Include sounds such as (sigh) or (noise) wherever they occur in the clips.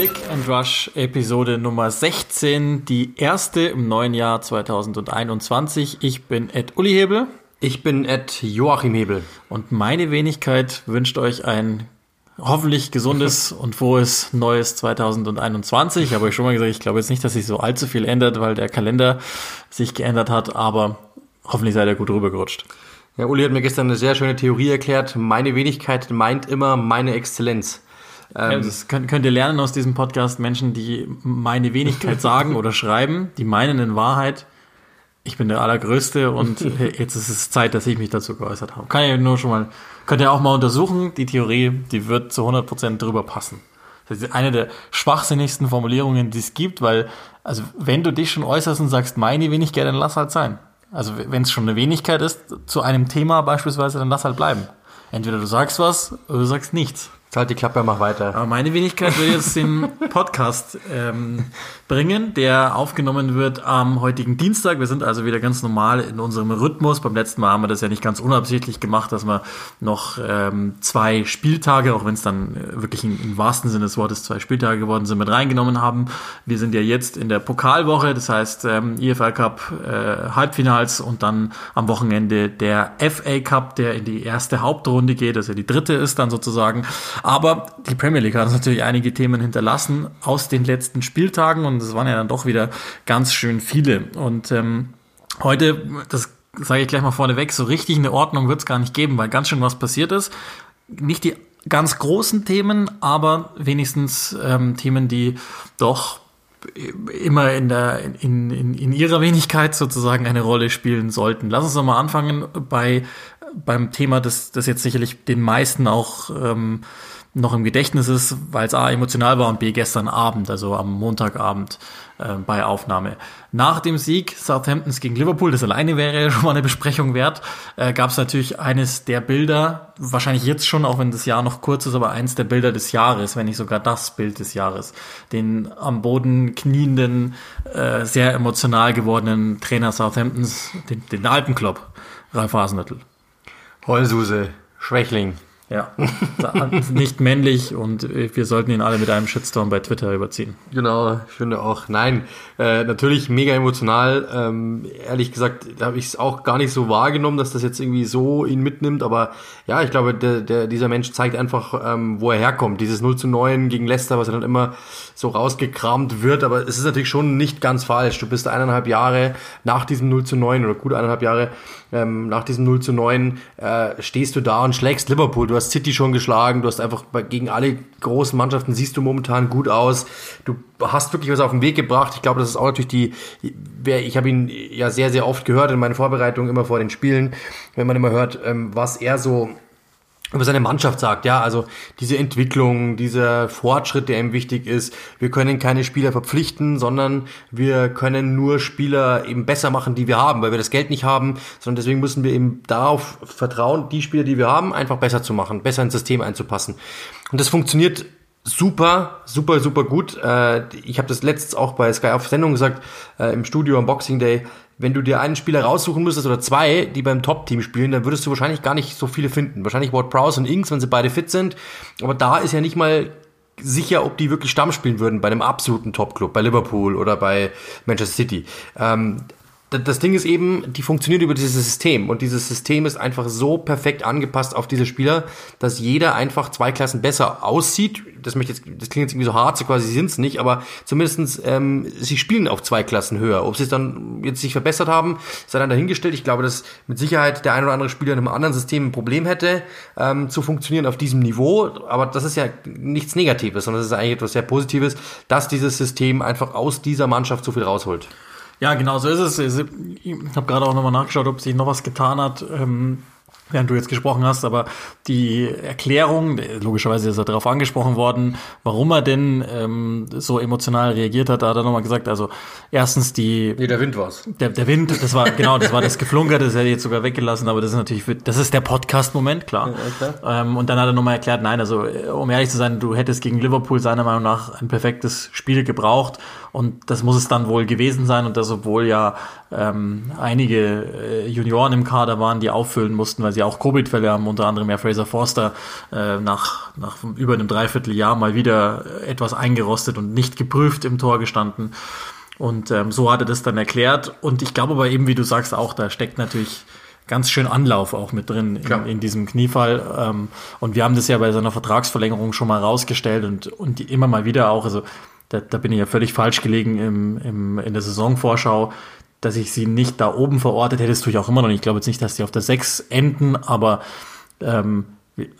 Click and Rush Episode Nummer 16, die erste im neuen Jahr 2021. Ich bin Ed Uli Hebel. Ich bin Ed Joachim Hebel. Und meine Wenigkeit wünscht euch ein hoffentlich gesundes (laughs) und frohes neues 2021. Ich habe euch schon mal gesagt, ich glaube jetzt nicht, dass sich so allzu viel ändert, weil der Kalender sich geändert hat, aber hoffentlich seid ihr gut rübergerutscht. Ja, Uli hat mir gestern eine sehr schöne Theorie erklärt. Meine Wenigkeit meint immer meine Exzellenz. Ähm, ja, das könnt, könnt ihr lernen aus diesem Podcast. Menschen, die meine Wenigkeit (laughs) sagen oder schreiben, die meinen in Wahrheit, ich bin der Allergrößte und (laughs) jetzt ist es Zeit, dass ich mich dazu geäußert habe. Kann ich nur schon mal, könnt ihr auch mal untersuchen. Die Theorie, die wird zu 100% drüber passen. Das ist eine der schwachsinnigsten Formulierungen, die es gibt, weil, also, wenn du dich schon äußerst und sagst, meine Wenigkeit, dann lass halt sein. Also, wenn es schon eine Wenigkeit ist, zu einem Thema beispielsweise, dann lass halt bleiben. Entweder du sagst was oder du sagst nichts. Halt die Klappe, mach weiter. Aber meine Wenigkeit will jetzt den Podcast ähm, bringen, der aufgenommen wird am heutigen Dienstag. Wir sind also wieder ganz normal in unserem Rhythmus. Beim letzten Mal haben wir das ja nicht ganz unabsichtlich gemacht, dass wir noch ähm, zwei Spieltage, auch wenn es dann äh, wirklich im, im wahrsten Sinne des Wortes zwei Spieltage geworden sind, mit reingenommen haben. Wir sind ja jetzt in der Pokalwoche, das heißt ähm, IFL Cup äh, Halbfinals und dann am Wochenende der FA Cup, der in die erste Hauptrunde geht, also die dritte ist dann sozusagen. Aber die Premier League hat uns natürlich einige Themen hinterlassen aus den letzten Spieltagen und es waren ja dann doch wieder ganz schön viele. Und ähm, heute, das sage ich gleich mal vorneweg, so richtig eine Ordnung wird es gar nicht geben, weil ganz schön was passiert ist. Nicht die ganz großen Themen, aber wenigstens ähm, Themen, die doch immer in der in, in, in ihrer Wenigkeit sozusagen eine Rolle spielen sollten. Lass uns doch mal anfangen bei beim Thema, das, das jetzt sicherlich den meisten auch ähm, noch im Gedächtnis ist, weil es A emotional war und B gestern Abend, also am Montagabend äh, bei Aufnahme. Nach dem Sieg Southamptons gegen Liverpool, das alleine wäre ja (laughs) schon mal eine Besprechung wert, äh, gab es natürlich eines der Bilder, wahrscheinlich jetzt schon, auch wenn das Jahr noch kurz ist, aber eins der Bilder des Jahres, wenn nicht sogar das Bild des Jahres. Den am Boden knienden, äh, sehr emotional gewordenen Trainer Southamptons, den, den Alpenklopp, Ralf Hasenhüttl. Heulsuse, Schwächling. Ja, nicht männlich und wir sollten ihn alle mit einem Shitstorm bei Twitter überziehen. Genau, ich finde auch. Nein, äh, natürlich mega emotional. Ähm, ehrlich gesagt, habe ich es auch gar nicht so wahrgenommen, dass das jetzt irgendwie so ihn mitnimmt. Aber ja, ich glaube, der, der, dieser Mensch zeigt einfach, ähm, wo er herkommt. Dieses 0 zu 9 gegen Leicester, was er dann immer so rausgekramt wird. Aber es ist natürlich schon nicht ganz falsch. Du bist eineinhalb Jahre nach diesem 0 zu 9 oder gut eineinhalb Jahre ähm, nach diesem 0 zu 9 äh, stehst du da und schlägst Liverpool. Du hast City schon geschlagen, du hast einfach gegen alle großen Mannschaften siehst du momentan gut aus. Du hast wirklich was auf den Weg gebracht. Ich glaube, das ist auch natürlich die, ich habe ihn ja sehr, sehr oft gehört in meinen Vorbereitungen, immer vor den Spielen, wenn man immer hört, ähm, was er so über seine Mannschaft sagt, ja, also diese Entwicklung, dieser Fortschritt, der ihm wichtig ist. Wir können keine Spieler verpflichten, sondern wir können nur Spieler eben besser machen, die wir haben, weil wir das Geld nicht haben, sondern deswegen müssen wir eben darauf vertrauen, die Spieler, die wir haben, einfach besser zu machen, besser ins System einzupassen. Und das funktioniert super, super, super gut. Äh, ich habe das letztens auch bei Sky auf Sendung gesagt, äh, im Studio am Boxing Day wenn du dir einen Spieler raussuchen müsstest oder zwei, die beim Top-Team spielen, dann würdest du wahrscheinlich gar nicht so viele finden. Wahrscheinlich Ward Prowse und Inks, wenn sie beide fit sind. Aber da ist ja nicht mal sicher, ob die wirklich Stamm spielen würden bei einem absoluten Top-Club, bei Liverpool oder bei Manchester City. Ähm, das Ding ist eben, die funktioniert über dieses System und dieses System ist einfach so perfekt angepasst auf diese Spieler, dass jeder einfach zwei Klassen besser aussieht. Das möchte jetzt, das klingt jetzt irgendwie so hart, so quasi sind es nicht, aber zumindestens ähm, sie spielen auf zwei Klassen höher. Ob sie es dann jetzt sich verbessert haben, sei dann dahingestellt. Ich glaube, dass mit Sicherheit der ein oder andere Spieler in einem anderen System ein Problem hätte, ähm, zu funktionieren auf diesem Niveau. Aber das ist ja nichts Negatives, sondern das ist eigentlich etwas sehr Positives, dass dieses System einfach aus dieser Mannschaft so viel rausholt. Ja, genau so ist es. Ich habe gerade auch nochmal nachgeschaut, ob sich noch was getan hat. Ähm, während du jetzt gesprochen hast, aber die Erklärung, logischerweise ist er darauf angesprochen worden, warum er denn ähm, so emotional reagiert hat, da hat er nochmal gesagt, also erstens die... Nee, der Wind war's. Der, der Wind, das war, genau, das war das Geflunker, das hätte ich jetzt sogar weggelassen, aber das ist natürlich, das ist der Podcast-Moment, klar. Ja, klar. Ähm, und dann hat er nochmal erklärt, nein, also um ehrlich zu sein, du hättest gegen Liverpool seiner Meinung nach ein perfektes Spiel gebraucht und das muss es dann wohl gewesen sein und das obwohl ja ähm, einige äh, Junioren im Kader waren, die auffüllen mussten, weil sie auch Covid-Fälle haben, unter anderem ja Fraser Forster äh, nach, nach über einem Dreivierteljahr mal wieder etwas eingerostet und nicht geprüft im Tor gestanden. Und ähm, so hat er das dann erklärt. Und ich glaube aber eben, wie du sagst, auch da steckt natürlich ganz schön Anlauf auch mit drin in, in diesem Kniefall. Ähm, und wir haben das ja bei seiner Vertragsverlängerung schon mal rausgestellt und, und immer mal wieder auch, also da, da bin ich ja völlig falsch gelegen im, im, in der Saisonvorschau, dass ich sie nicht da oben verortet hätte. Das tue ich auch immer noch. Ich glaube jetzt nicht, dass die auf der 6 enden, aber ähm,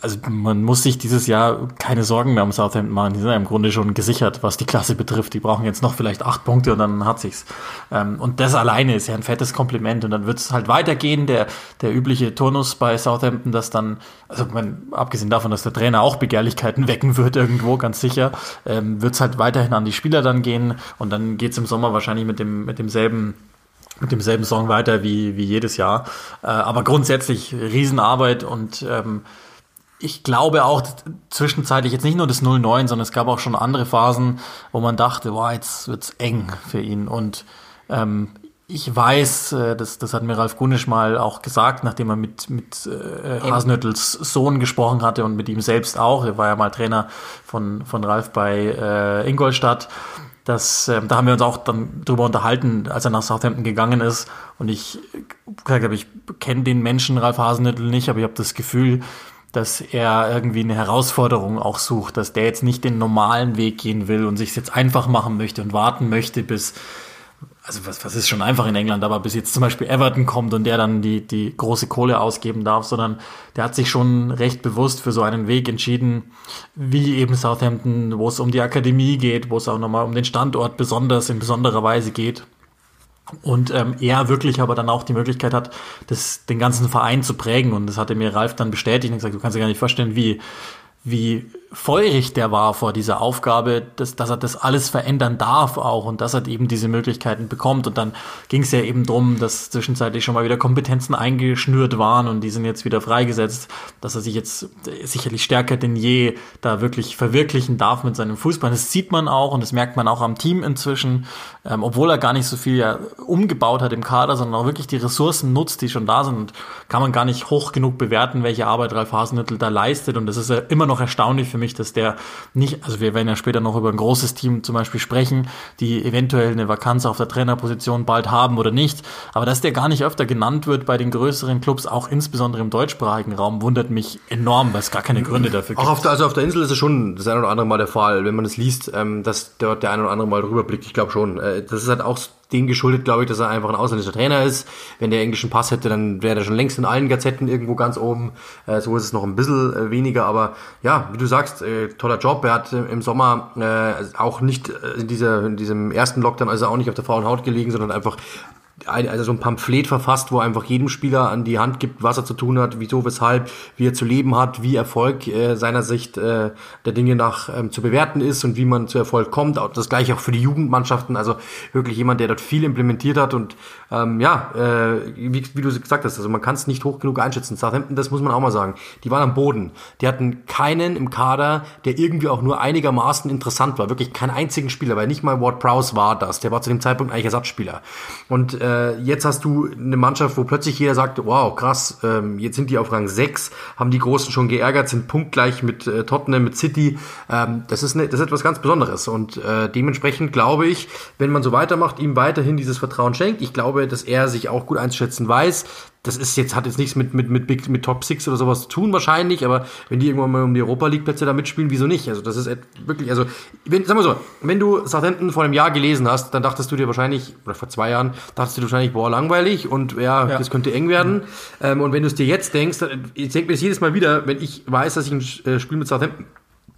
also man muss sich dieses Jahr keine Sorgen mehr um Southampton machen. Die sind ja im Grunde schon gesichert, was die Klasse betrifft. Die brauchen jetzt noch vielleicht acht Punkte und dann hat sich's. Ähm, und das alleine ist ja ein fettes Kompliment. Und dann wird es halt weitergehen. Der, der übliche Turnus bei Southampton, dass dann, also man, abgesehen davon, dass der Trainer auch Begehrlichkeiten (laughs) wecken wird irgendwo, ganz sicher, ähm, wird es halt weiterhin an die Spieler dann gehen. Und dann geht's im Sommer wahrscheinlich mit dem, mit demselben mit demselben Song weiter wie, wie jedes Jahr. Äh, aber grundsätzlich Riesenarbeit und ähm, ich glaube auch zwischenzeitlich jetzt nicht nur das 0-9, sondern es gab auch schon andere Phasen, wo man dachte, wow, jetzt wird's eng für ihn. Und ähm, ich weiß, äh, das, das hat mir Ralf Gunisch mal auch gesagt, nachdem er mit, mit äh, Hasenhüttels Sohn gesprochen hatte und mit ihm selbst auch. Er war ja mal Trainer von, von Ralf bei äh, Ingolstadt. Das, äh, da haben wir uns auch dann drüber unterhalten, als er nach Southampton gegangen ist. Und ich gesagt habe, ich kenne den Menschen Ralf Hasenhüttel nicht, aber ich habe das Gefühl, dass er irgendwie eine Herausforderung auch sucht, dass der jetzt nicht den normalen Weg gehen will und sich jetzt einfach machen möchte und warten möchte, bis, also was, was ist schon einfach in England, aber bis jetzt zum Beispiel Everton kommt und der dann die, die große Kohle ausgeben darf, sondern der hat sich schon recht bewusst für so einen Weg entschieden, wie eben Southampton, wo es um die Akademie geht, wo es auch nochmal um den Standort besonders in besonderer Weise geht und ähm, er wirklich aber dann auch die Möglichkeit hat, das, den ganzen Verein zu prägen. Und das hatte mir Ralf dann bestätigt und gesagt, du kannst dir gar nicht vorstellen, wie, wie feurig der war vor dieser Aufgabe, dass, dass er das alles verändern darf auch und dass er eben diese Möglichkeiten bekommt. Und dann ging es ja eben drum, dass zwischenzeitlich schon mal wieder Kompetenzen eingeschnürt waren und die sind jetzt wieder freigesetzt, dass er sich jetzt sicherlich stärker denn je da wirklich verwirklichen darf mit seinem Fußball. Das sieht man auch und das merkt man auch am Team inzwischen, ähm, obwohl er gar nicht so viel ja umgebaut hat im Kader, sondern auch wirklich die Ressourcen nutzt, die schon da sind. Und kann man gar nicht hoch genug bewerten, welche Arbeit Ralf Hasenhüttl da leistet. Und das ist ja immer noch erstaunlich für mich, dass der nicht, also wir werden ja später noch über ein großes Team zum Beispiel sprechen, die eventuell eine Vakanz auf der Trainerposition bald haben oder nicht, aber dass der gar nicht öfter genannt wird bei den größeren Clubs, auch insbesondere im deutschsprachigen Raum, wundert mich enorm, weil es gar keine Gründe dafür gibt. Auch auf der, also auf der Insel ist es schon das eine oder andere Mal der Fall, wenn man es liest, ähm, dass dort der eine oder andere Mal drüber blickt. Ich glaube schon. Äh, das ist halt auch dem geschuldet, glaube ich, dass er einfach ein ausländischer Trainer ist. Wenn der englischen Pass hätte, dann wäre er schon längst in allen Gazetten irgendwo ganz oben. Äh, so ist es noch ein bisschen äh, weniger, aber ja, wie du sagst, äh, toller Job. Er hat äh, im Sommer äh, auch nicht äh, in, dieser, in diesem ersten Lockdown, also auch nicht auf der faulen Haut gelegen, sondern einfach ein, also so ein Pamphlet verfasst, wo einfach jedem Spieler an die Hand gibt, was er zu tun hat, wieso, weshalb, wie er zu leben hat, wie Erfolg äh, seiner Sicht äh, der Dinge nach ähm, zu bewerten ist und wie man zu Erfolg kommt. Das gleiche auch für die Jugendmannschaften, also wirklich jemand, der dort viel implementiert hat und ähm, ja, äh, wie, wie du gesagt hast, also man kann es nicht hoch genug einschätzen. Southampton, das muss man auch mal sagen, die waren am Boden. Die hatten keinen im Kader, der irgendwie auch nur einigermaßen interessant war. Wirklich keinen einzigen Spieler, weil nicht mal Ward Prowse war das. Der war zu dem Zeitpunkt eigentlich Ersatzspieler. Und äh, jetzt hast du eine Mannschaft, wo plötzlich jeder sagt, wow, krass, ähm, jetzt sind die auf Rang 6, haben die Großen schon geärgert, sind punktgleich mit äh, Tottenham, mit City. Ähm, das, ist eine, das ist etwas ganz Besonderes. Und äh, dementsprechend glaube ich, wenn man so weitermacht, ihm weiterhin dieses Vertrauen schenkt, ich glaube, dass er sich auch gut einzuschätzen weiß, das ist jetzt, hat jetzt nichts mit, mit, mit, Big, mit Top Six oder sowas zu tun wahrscheinlich, aber wenn die irgendwann mal um die Europa League Plätze da mitspielen, wieso nicht? Also das ist wirklich, also, wenn, sag mal so, wenn du Southampton vor einem Jahr gelesen hast, dann dachtest du dir wahrscheinlich, oder vor zwei Jahren, dachtest du dir wahrscheinlich, boah, langweilig und ja, ja. das könnte eng werden. Mhm. Ähm, und wenn du es dir jetzt denkst, ich denke mir das jedes Mal wieder, wenn ich weiß, dass ich ein äh, Spiel mit Southampton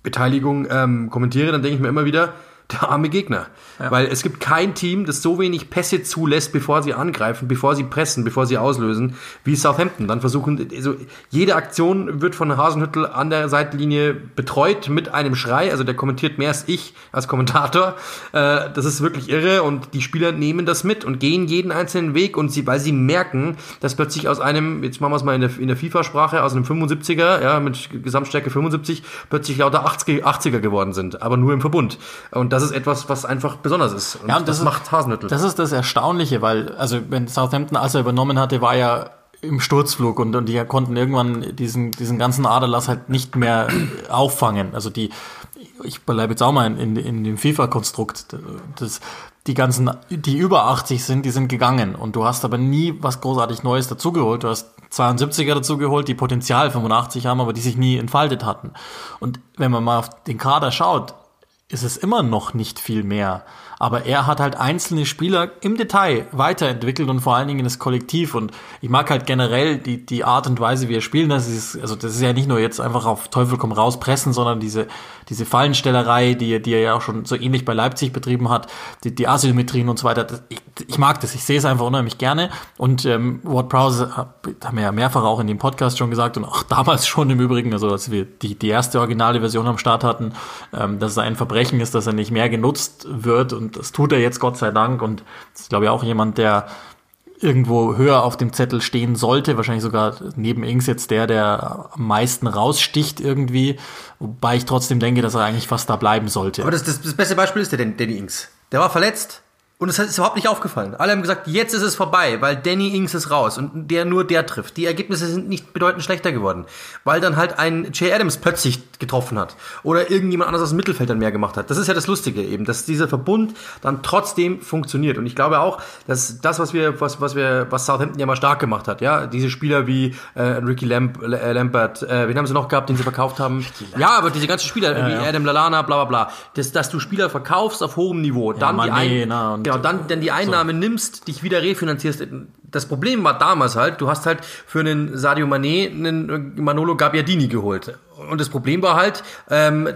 Beteiligung ähm, kommentiere, dann denke ich mir immer wieder, der arme Gegner. Ja. Weil es gibt kein Team, das so wenig Pässe zulässt, bevor sie angreifen, bevor sie pressen, bevor sie auslösen, wie Southampton. Dann versuchen, also jede Aktion wird von Hasenhüttel an der Seitenlinie betreut mit einem Schrei. Also der kommentiert mehr als ich als Kommentator. Äh, das ist wirklich irre und die Spieler nehmen das mit und gehen jeden einzelnen Weg und sie, weil sie merken, dass plötzlich aus einem, jetzt machen wir es mal in der, in der FIFA-Sprache, aus einem 75er, ja, mit Gesamtstärke 75, plötzlich lauter 80er, 80er geworden sind, aber nur im Verbund. Und das ist etwas, was einfach besonders ist. Und ja, und das, das ist, macht Hasenhüttel. Das ist das Erstaunliche, weil, also wenn Southampton, als er übernommen hatte, war ja im Sturzflug und, und die konnten irgendwann diesen, diesen ganzen Aderlass halt nicht mehr (clears throat) auffangen. Also die, ich bleibe jetzt auch mal in, in, in dem FIFA-Konstrukt. Das, die ganzen, die über 80 sind, die sind gegangen. Und du hast aber nie was großartig Neues dazugeholt. Du hast 72er dazugeholt, die Potenzial 85 haben, aber die sich nie entfaltet hatten. Und wenn man mal auf den Kader schaut, ist es immer noch nicht viel mehr. Aber er hat halt einzelne Spieler im Detail weiterentwickelt und vor allen Dingen das Kollektiv. Und ich mag halt generell die, die Art und Weise, wie er spielt. Das ist, also das ist ja nicht nur jetzt einfach auf Teufel komm raus pressen, sondern diese, diese Fallenstellerei, die, die er ja auch schon so ähnlich bei Leipzig betrieben hat, die, die Asymmetrien und so weiter. Das, ich, ich mag das, ich sehe es einfach unheimlich gerne. Und ähm, Ward Prowse haben wir ja mehrfach auch in dem Podcast schon gesagt und auch (laughs) damals schon im Übrigen, also als wir die, die erste originale Version am Start hatten, ähm, dass es ein Verbrechen ist, dass er nicht mehr genutzt wird und das tut er jetzt Gott sei Dank und ist, glaube ich, auch jemand, der irgendwo höher auf dem Zettel stehen sollte, wahrscheinlich sogar neben Ings jetzt der, der am meisten raussticht irgendwie, wobei ich trotzdem denke, dass er eigentlich fast da bleiben sollte. Aber das, das, das beste Beispiel ist der Danny Ings. Der war verletzt, und es ist überhaupt nicht aufgefallen. Alle haben gesagt, jetzt ist es vorbei, weil Danny Ings ist raus und der nur der trifft. Die Ergebnisse sind nicht bedeutend schlechter geworden, weil dann halt ein Jay Adams plötzlich getroffen hat oder irgendjemand anders aus dem Mittelfeld dann mehr gemacht hat. Das ist ja das Lustige eben, dass dieser Verbund dann trotzdem funktioniert. Und ich glaube auch, dass das, was wir, was, was wir, was Southampton ja mal stark gemacht hat, ja, diese Spieler wie äh, Ricky Lamp, äh, Lampert, äh, wen haben sie noch gehabt, den sie verkauft haben? Ja, aber diese ganzen Spieler ja, wie ja. Adam Lalana, bla bla bla, dass, dass du Spieler verkaufst auf hohem Niveau, dann ja, Mané, die ein, genau, dann, dann die Einnahme so. nimmst, dich wieder refinanzierst. Das Problem war damals halt, du hast halt für einen Sadio Mané einen Manolo Gabbiadini geholt. Und das Problem war halt, ähm,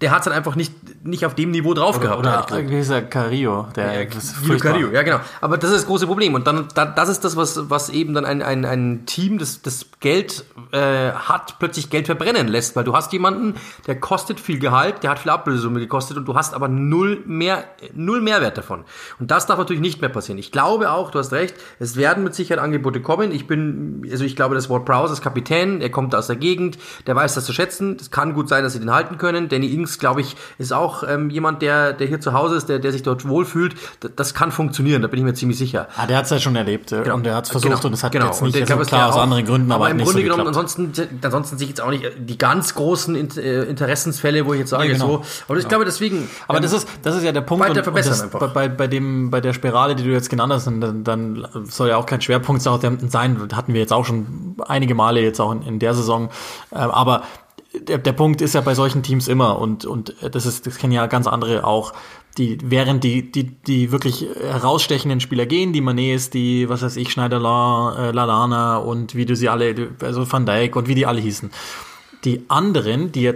der hat es dann einfach nicht, nicht auf dem Niveau drauf oder, gehabt. Oder dieser Carillo, der ja, Guido Carillo, ja genau. Aber das ist das große Problem. Und dann, da, das ist das, was, was eben dann ein, ein, ein Team, das, das Geld äh, hat, plötzlich Geld verbrennen lässt. Weil du hast jemanden, der kostet viel Gehalt, der hat viel Ablösesumme gekostet und du hast aber null mehr, null Mehrwert davon. Und das darf natürlich nicht mehr passieren. Ich glaube auch, du hast recht, es werden mit Sicherheit Angebote kommen. Ich bin, also ich glaube, das Wort Prowse ist Kapitän, er kommt aus der Gegend, der weiß das zu schätzen. Es kann gut sein, dass sie den halten können. Danny Ings, glaube ich, ist auch ähm, jemand, der, der hier zu Hause ist, der, der sich dort wohlfühlt. Das, das kann funktionieren, da bin ich mir ziemlich sicher. Ah, der hat es ja schon erlebt genau. und der hat es versucht genau. und es hat genau. jetzt nicht, und also klar, aus anderen Gründen, aber, aber im Grunde so genommen, ansonsten, ansonsten sehe ich jetzt auch nicht die ganz großen äh, Interessensfälle, wo ich jetzt sage, ja, genau. so. Aber ich glaube deswegen. Aber ähm, das ist, das ist ja der Punkt. Weiter verbessern und einfach. Bei, bei dem, bei der Spirale, die du jetzt genannt hast, dann, dann soll ja auch kein Schwerpunkt sein, hatten wir jetzt auch schon einige Male jetzt auch in, in der Saison. Äh, aber der, der Punkt ist ja bei solchen Teams immer und, und das ist, das kennen ja ganz andere auch, die, während die, die, die wirklich herausstechenden Spieler gehen, die Manets, die, was weiß ich, Schneider, äh, Lalana und wie du sie alle, also Van Dijk und wie die alle hießen. Die anderen, die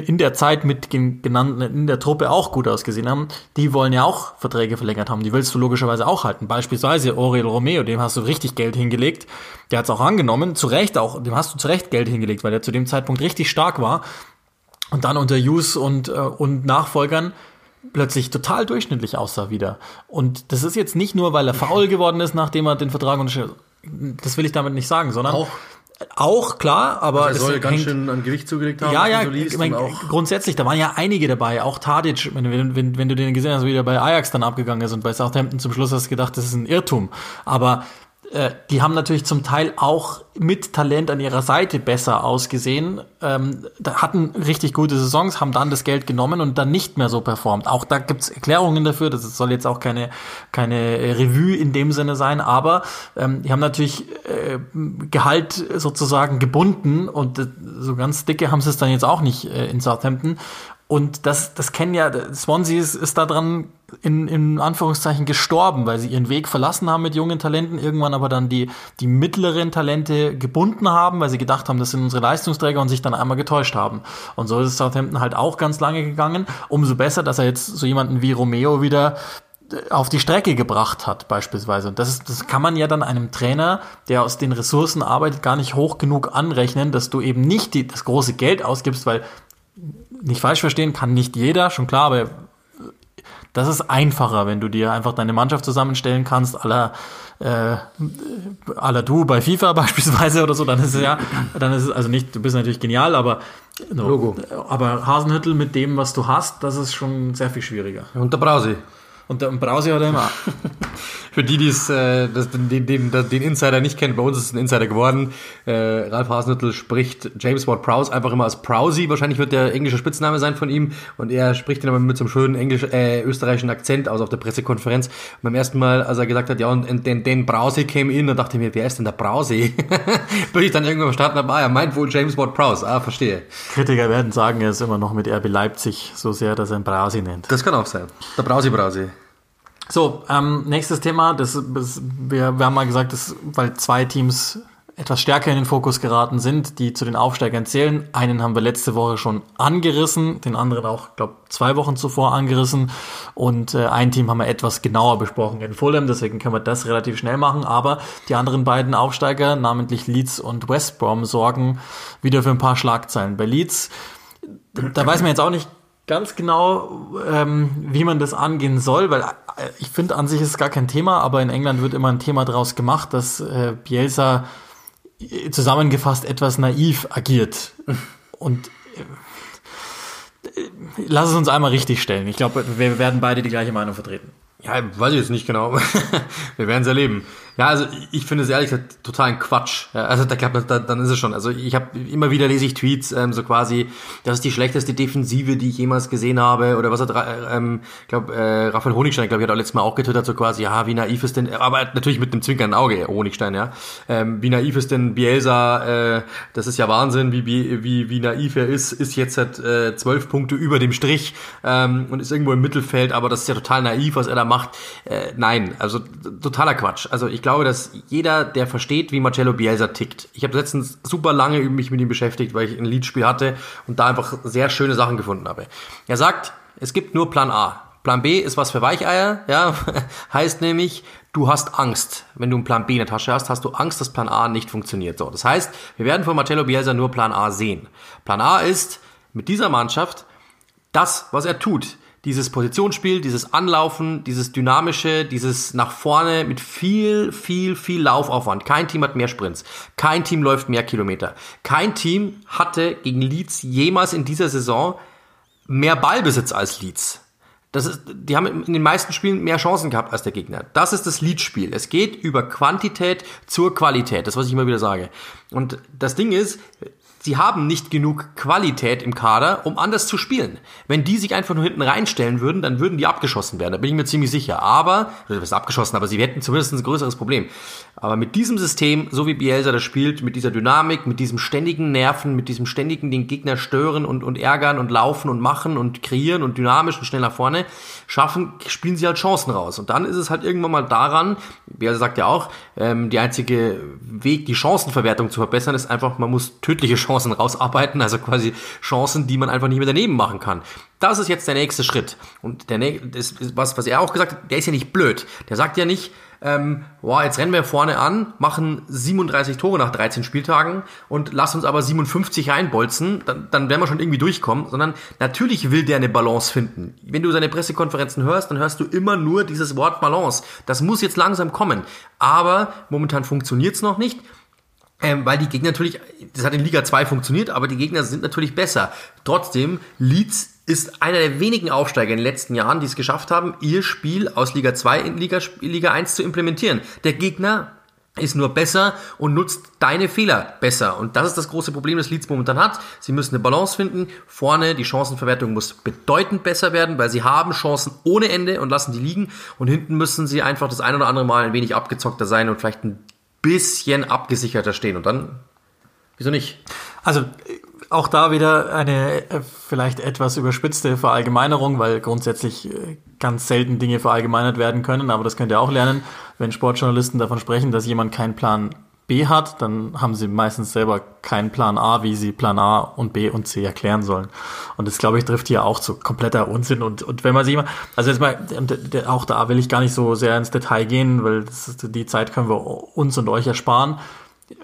in der Zeit mit den genannten in der Truppe auch gut ausgesehen haben, die wollen ja auch Verträge verlängert haben. Die willst du logischerweise auch halten. Beispielsweise Aurel Romeo, dem hast du richtig Geld hingelegt. Der hat es auch angenommen, zu Recht auch, dem hast du zu Recht Geld hingelegt, weil er zu dem Zeitpunkt richtig stark war. Und dann unter Hughes und, äh, und Nachfolgern plötzlich total durchschnittlich aussah wieder. Und das ist jetzt nicht nur, weil er faul geworden ist, nachdem er den Vertrag unterschrieben das will ich damit nicht sagen, sondern auch auch klar, aber also er soll ganz schön an Gewicht zugelegt haben. Ja, ja, ich mein, grundsätzlich, da waren ja einige dabei, auch Tadic, wenn, wenn, wenn du den gesehen hast, wie der bei Ajax dann abgegangen ist und bei Southampton zum Schluss hast du gedacht, das ist ein Irrtum. Aber äh, die haben natürlich zum Teil auch mit Talent an ihrer Seite besser ausgesehen, ähm, hatten richtig gute Saisons, haben dann das Geld genommen und dann nicht mehr so performt. Auch da gibt's Erklärungen dafür, das soll jetzt auch keine, keine Revue in dem Sinne sein, aber ähm, die haben natürlich äh, Gehalt sozusagen gebunden und äh, so ganz dicke haben sie es dann jetzt auch nicht äh, in Southampton. Und das, das kennen ja, Swansea ist, ist da dran in, in Anführungszeichen gestorben, weil sie ihren Weg verlassen haben mit jungen Talenten, irgendwann aber dann die, die mittleren Talente gebunden haben, weil sie gedacht haben, das sind unsere Leistungsträger und sich dann einmal getäuscht haben. Und so ist es Southampton halt auch ganz lange gegangen. Umso besser, dass er jetzt so jemanden wie Romeo wieder äh, auf die Strecke gebracht hat, beispielsweise. Und das, ist, das kann man ja dann einem Trainer, der aus den Ressourcen arbeitet, gar nicht hoch genug anrechnen, dass du eben nicht die, das große Geld ausgibst, weil nicht falsch verstehen kann nicht jeder, schon klar, aber das ist einfacher, wenn du dir einfach deine Mannschaft zusammenstellen kannst, aller äh, aller du bei FIFA (laughs) beispielsweise oder so, dann ist es ja, dann ist es also nicht, du bist natürlich genial, aber no, Logo. aber Hasenhüttel mit dem, was du hast, das ist schon sehr viel schwieriger. Und der Brause. Und der Brause hat er immer. (laughs) Für die, die es, äh, das, den, den, den Insider nicht kennen, bei uns ist es ein Insider geworden. Äh, Ralf Hasenhüttl spricht James Ward Prowse einfach immer als Prowsey. Wahrscheinlich wird der englische Spitzname sein von ihm. Und er spricht ihn aber mit so einem schönen englisch, äh, österreichischen Akzent aus auf der Pressekonferenz. Und beim ersten Mal, als er gesagt hat, ja, und den, den Browse came in, dann dachte ich mir, wer ist denn der Browse? (laughs) Bin ich dann irgendwann verstanden habe, ah, er meint wohl James Ward Prowse. Ah, verstehe. Kritiker werden sagen, er ist immer noch mit RB Leipzig so sehr, dass er ihn Browse nennt. Das kann auch sein. Der Browse. So, ähm, nächstes Thema. Das, das, wir, wir haben mal gesagt, dass, weil zwei Teams etwas stärker in den Fokus geraten sind, die zu den Aufsteigern zählen. Einen haben wir letzte Woche schon angerissen, den anderen auch, glaube zwei Wochen zuvor angerissen. Und äh, ein Team haben wir etwas genauer besprochen in Fulham, deswegen können wir das relativ schnell machen. Aber die anderen beiden Aufsteiger, namentlich Leeds und West Brom, sorgen wieder für ein paar Schlagzeilen. Bei Leeds, da weiß man jetzt auch nicht ganz genau, ähm, wie man das angehen soll, weil äh, ich finde an sich ist es gar kein Thema, aber in England wird immer ein Thema draus gemacht, dass äh, Bielsa äh, zusammengefasst etwas naiv agiert. (laughs) Und äh, lass es uns einmal richtig stellen. Ich glaube, wir werden beide die gleiche Meinung vertreten. Ja, weiß ich jetzt nicht genau. (laughs) wir werden es erleben. Ja, also ich finde es ehrlich gesagt totalen Quatsch. Ja, also da, da, dann ist es schon. Also ich habe immer wieder lese ich Tweets ähm, so quasi, das ist die schlechteste Defensive, die ich jemals gesehen habe. Oder was hat ähm, ich glaube äh, Raphael Honigstein, glaube ich, hat auch letztes Mal auch getwittert so quasi, ja, wie naiv ist denn, aber natürlich mit einem zwinkernden Auge, Honigstein, ja. Ähm, wie naiv ist denn Bielsa? Äh, das ist ja Wahnsinn, wie wie wie, naiv er ist, ist jetzt halt äh, zwölf Punkte über dem Strich ähm, und ist irgendwo im Mittelfeld, aber das ist ja total naiv, was er da macht. Äh, nein, also totaler Quatsch. Also ich glaube, dass jeder, der versteht, wie Marcello Bielsa tickt. Ich habe letztens super lange mich mit ihm beschäftigt, weil ich ein Liedspiel hatte und da einfach sehr schöne Sachen gefunden habe. Er sagt, es gibt nur Plan A. Plan B ist was für Weicheier, ja, (laughs) heißt nämlich, du hast Angst. Wenn du einen Plan B in der Tasche hast, hast du Angst, dass Plan A nicht funktioniert. So, das heißt, wir werden von Marcello Bielsa nur Plan A sehen. Plan A ist, mit dieser Mannschaft, das, was er tut, dieses Positionsspiel, dieses Anlaufen, dieses dynamische, dieses nach vorne mit viel, viel, viel Laufaufwand. Kein Team hat mehr Sprints. Kein Team läuft mehr Kilometer. Kein Team hatte gegen Leeds jemals in dieser Saison mehr Ballbesitz als Leeds. Das ist, die haben in den meisten Spielen mehr Chancen gehabt als der Gegner. Das ist das Lead-Spiel. Es geht über Quantität zur Qualität. Das, was ich immer wieder sage. Und das Ding ist, sie haben nicht genug Qualität im Kader, um anders zu spielen. Wenn die sich einfach nur hinten reinstellen würden, dann würden die abgeschossen werden. Da bin ich mir ziemlich sicher. Aber, das ist abgeschossen, aber sie hätten zumindest ein größeres Problem. Aber mit diesem System, so wie Bielsa das spielt, mit dieser Dynamik, mit diesem ständigen Nerven, mit diesem ständigen den Gegner stören und, und ärgern und laufen und machen und kreieren und dynamisch und schnell nach vorne schaffen, spielen sie halt Chancen raus. Und dann ist es halt irgendwann mal daran, Bielsa sagt ja auch, ähm, die einzige Weg, die Chancenverwertung zu verbessern, ist einfach, man muss tödliche Chancen Chancen rausarbeiten, also quasi Chancen, die man einfach nicht mehr daneben machen kann. Das ist jetzt der nächste Schritt. Und der ist was, was er auch gesagt hat, der ist ja nicht blöd. Der sagt ja nicht, ähm, wow, jetzt rennen wir vorne an, machen 37 Tore nach 13 Spieltagen und lass uns aber 57 reinbolzen, dann, dann werden wir schon irgendwie durchkommen, sondern natürlich will der eine Balance finden. Wenn du seine Pressekonferenzen hörst, dann hörst du immer nur dieses Wort Balance. Das muss jetzt langsam kommen. Aber momentan funktioniert's noch nicht. Ähm, weil die Gegner natürlich, das hat in Liga 2 funktioniert, aber die Gegner sind natürlich besser. Trotzdem, Leeds ist einer der wenigen Aufsteiger in den letzten Jahren, die es geschafft haben, ihr Spiel aus Liga 2 in Liga, Liga 1 zu implementieren. Der Gegner ist nur besser und nutzt deine Fehler besser. Und das ist das große Problem, das Leeds momentan hat. Sie müssen eine Balance finden. Vorne, die Chancenverwertung muss bedeutend besser werden, weil sie haben Chancen ohne Ende und lassen die liegen. Und hinten müssen sie einfach das ein oder andere Mal ein wenig abgezockter sein und vielleicht ein bisschen abgesicherter stehen. Und dann, wieso nicht? Also auch da wieder eine äh, vielleicht etwas überspitzte Verallgemeinerung, weil grundsätzlich äh, ganz selten Dinge verallgemeinert werden können, aber das könnt ihr auch lernen. Wenn Sportjournalisten davon sprechen, dass jemand keinen Plan Hat, dann haben sie meistens selber keinen Plan A, wie sie Plan A und B und C erklären sollen. Und das, glaube ich, trifft hier auch zu kompletter Unsinn. Und, und wenn man sich mal, also jetzt mal, auch da will ich gar nicht so sehr ins Detail gehen, weil das, die Zeit können wir uns und euch ersparen.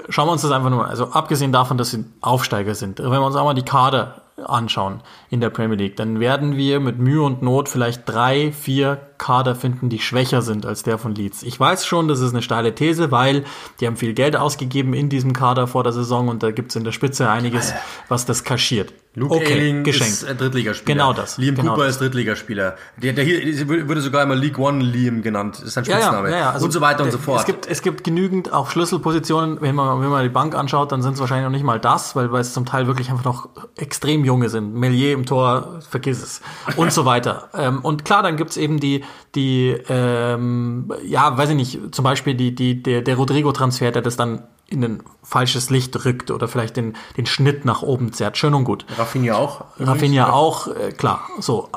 Schauen wir uns das einfach nur, also abgesehen davon, dass sie Aufsteiger sind, wenn wir uns auch mal die Kader anschauen in der Premier League, dann werden wir mit Mühe und Not vielleicht drei, vier Kader finden, die schwächer sind als der von Leeds. Ich weiß schon, das ist eine steile These, weil die haben viel Geld ausgegeben in diesem Kader vor der Saison und da gibt es in der Spitze einiges, was das kaschiert. Luke Okay, Ayling geschenkt. ist Drittligaspieler. Genau das, Liam genau Cooper das. ist Drittligaspieler. Der, der hier würde sogar immer League One Liam genannt. Das ist sein Spitzname. also und so weiter und so der- fort. Es gibt, es gibt genügend auch Schlüsselpositionen, wenn man, wenn man die Bank anschaut, dann sind es wahrscheinlich noch nicht mal das, weil, weil es zum Teil wirklich einfach noch extrem junge sind. Melier im Tor, vergiss es. Und so weiter. (laughs) Ähm, und klar, dann gibt's eben die, die ähm, ja, weiß ich nicht, zum Beispiel die, die, der, der Rodrigo-Transfer, der das dann in ein falsches Licht rückt oder vielleicht den, den Schnitt nach oben zerrt. Schön und gut. Rafinha auch. Rafinha auch, äh, klar, so,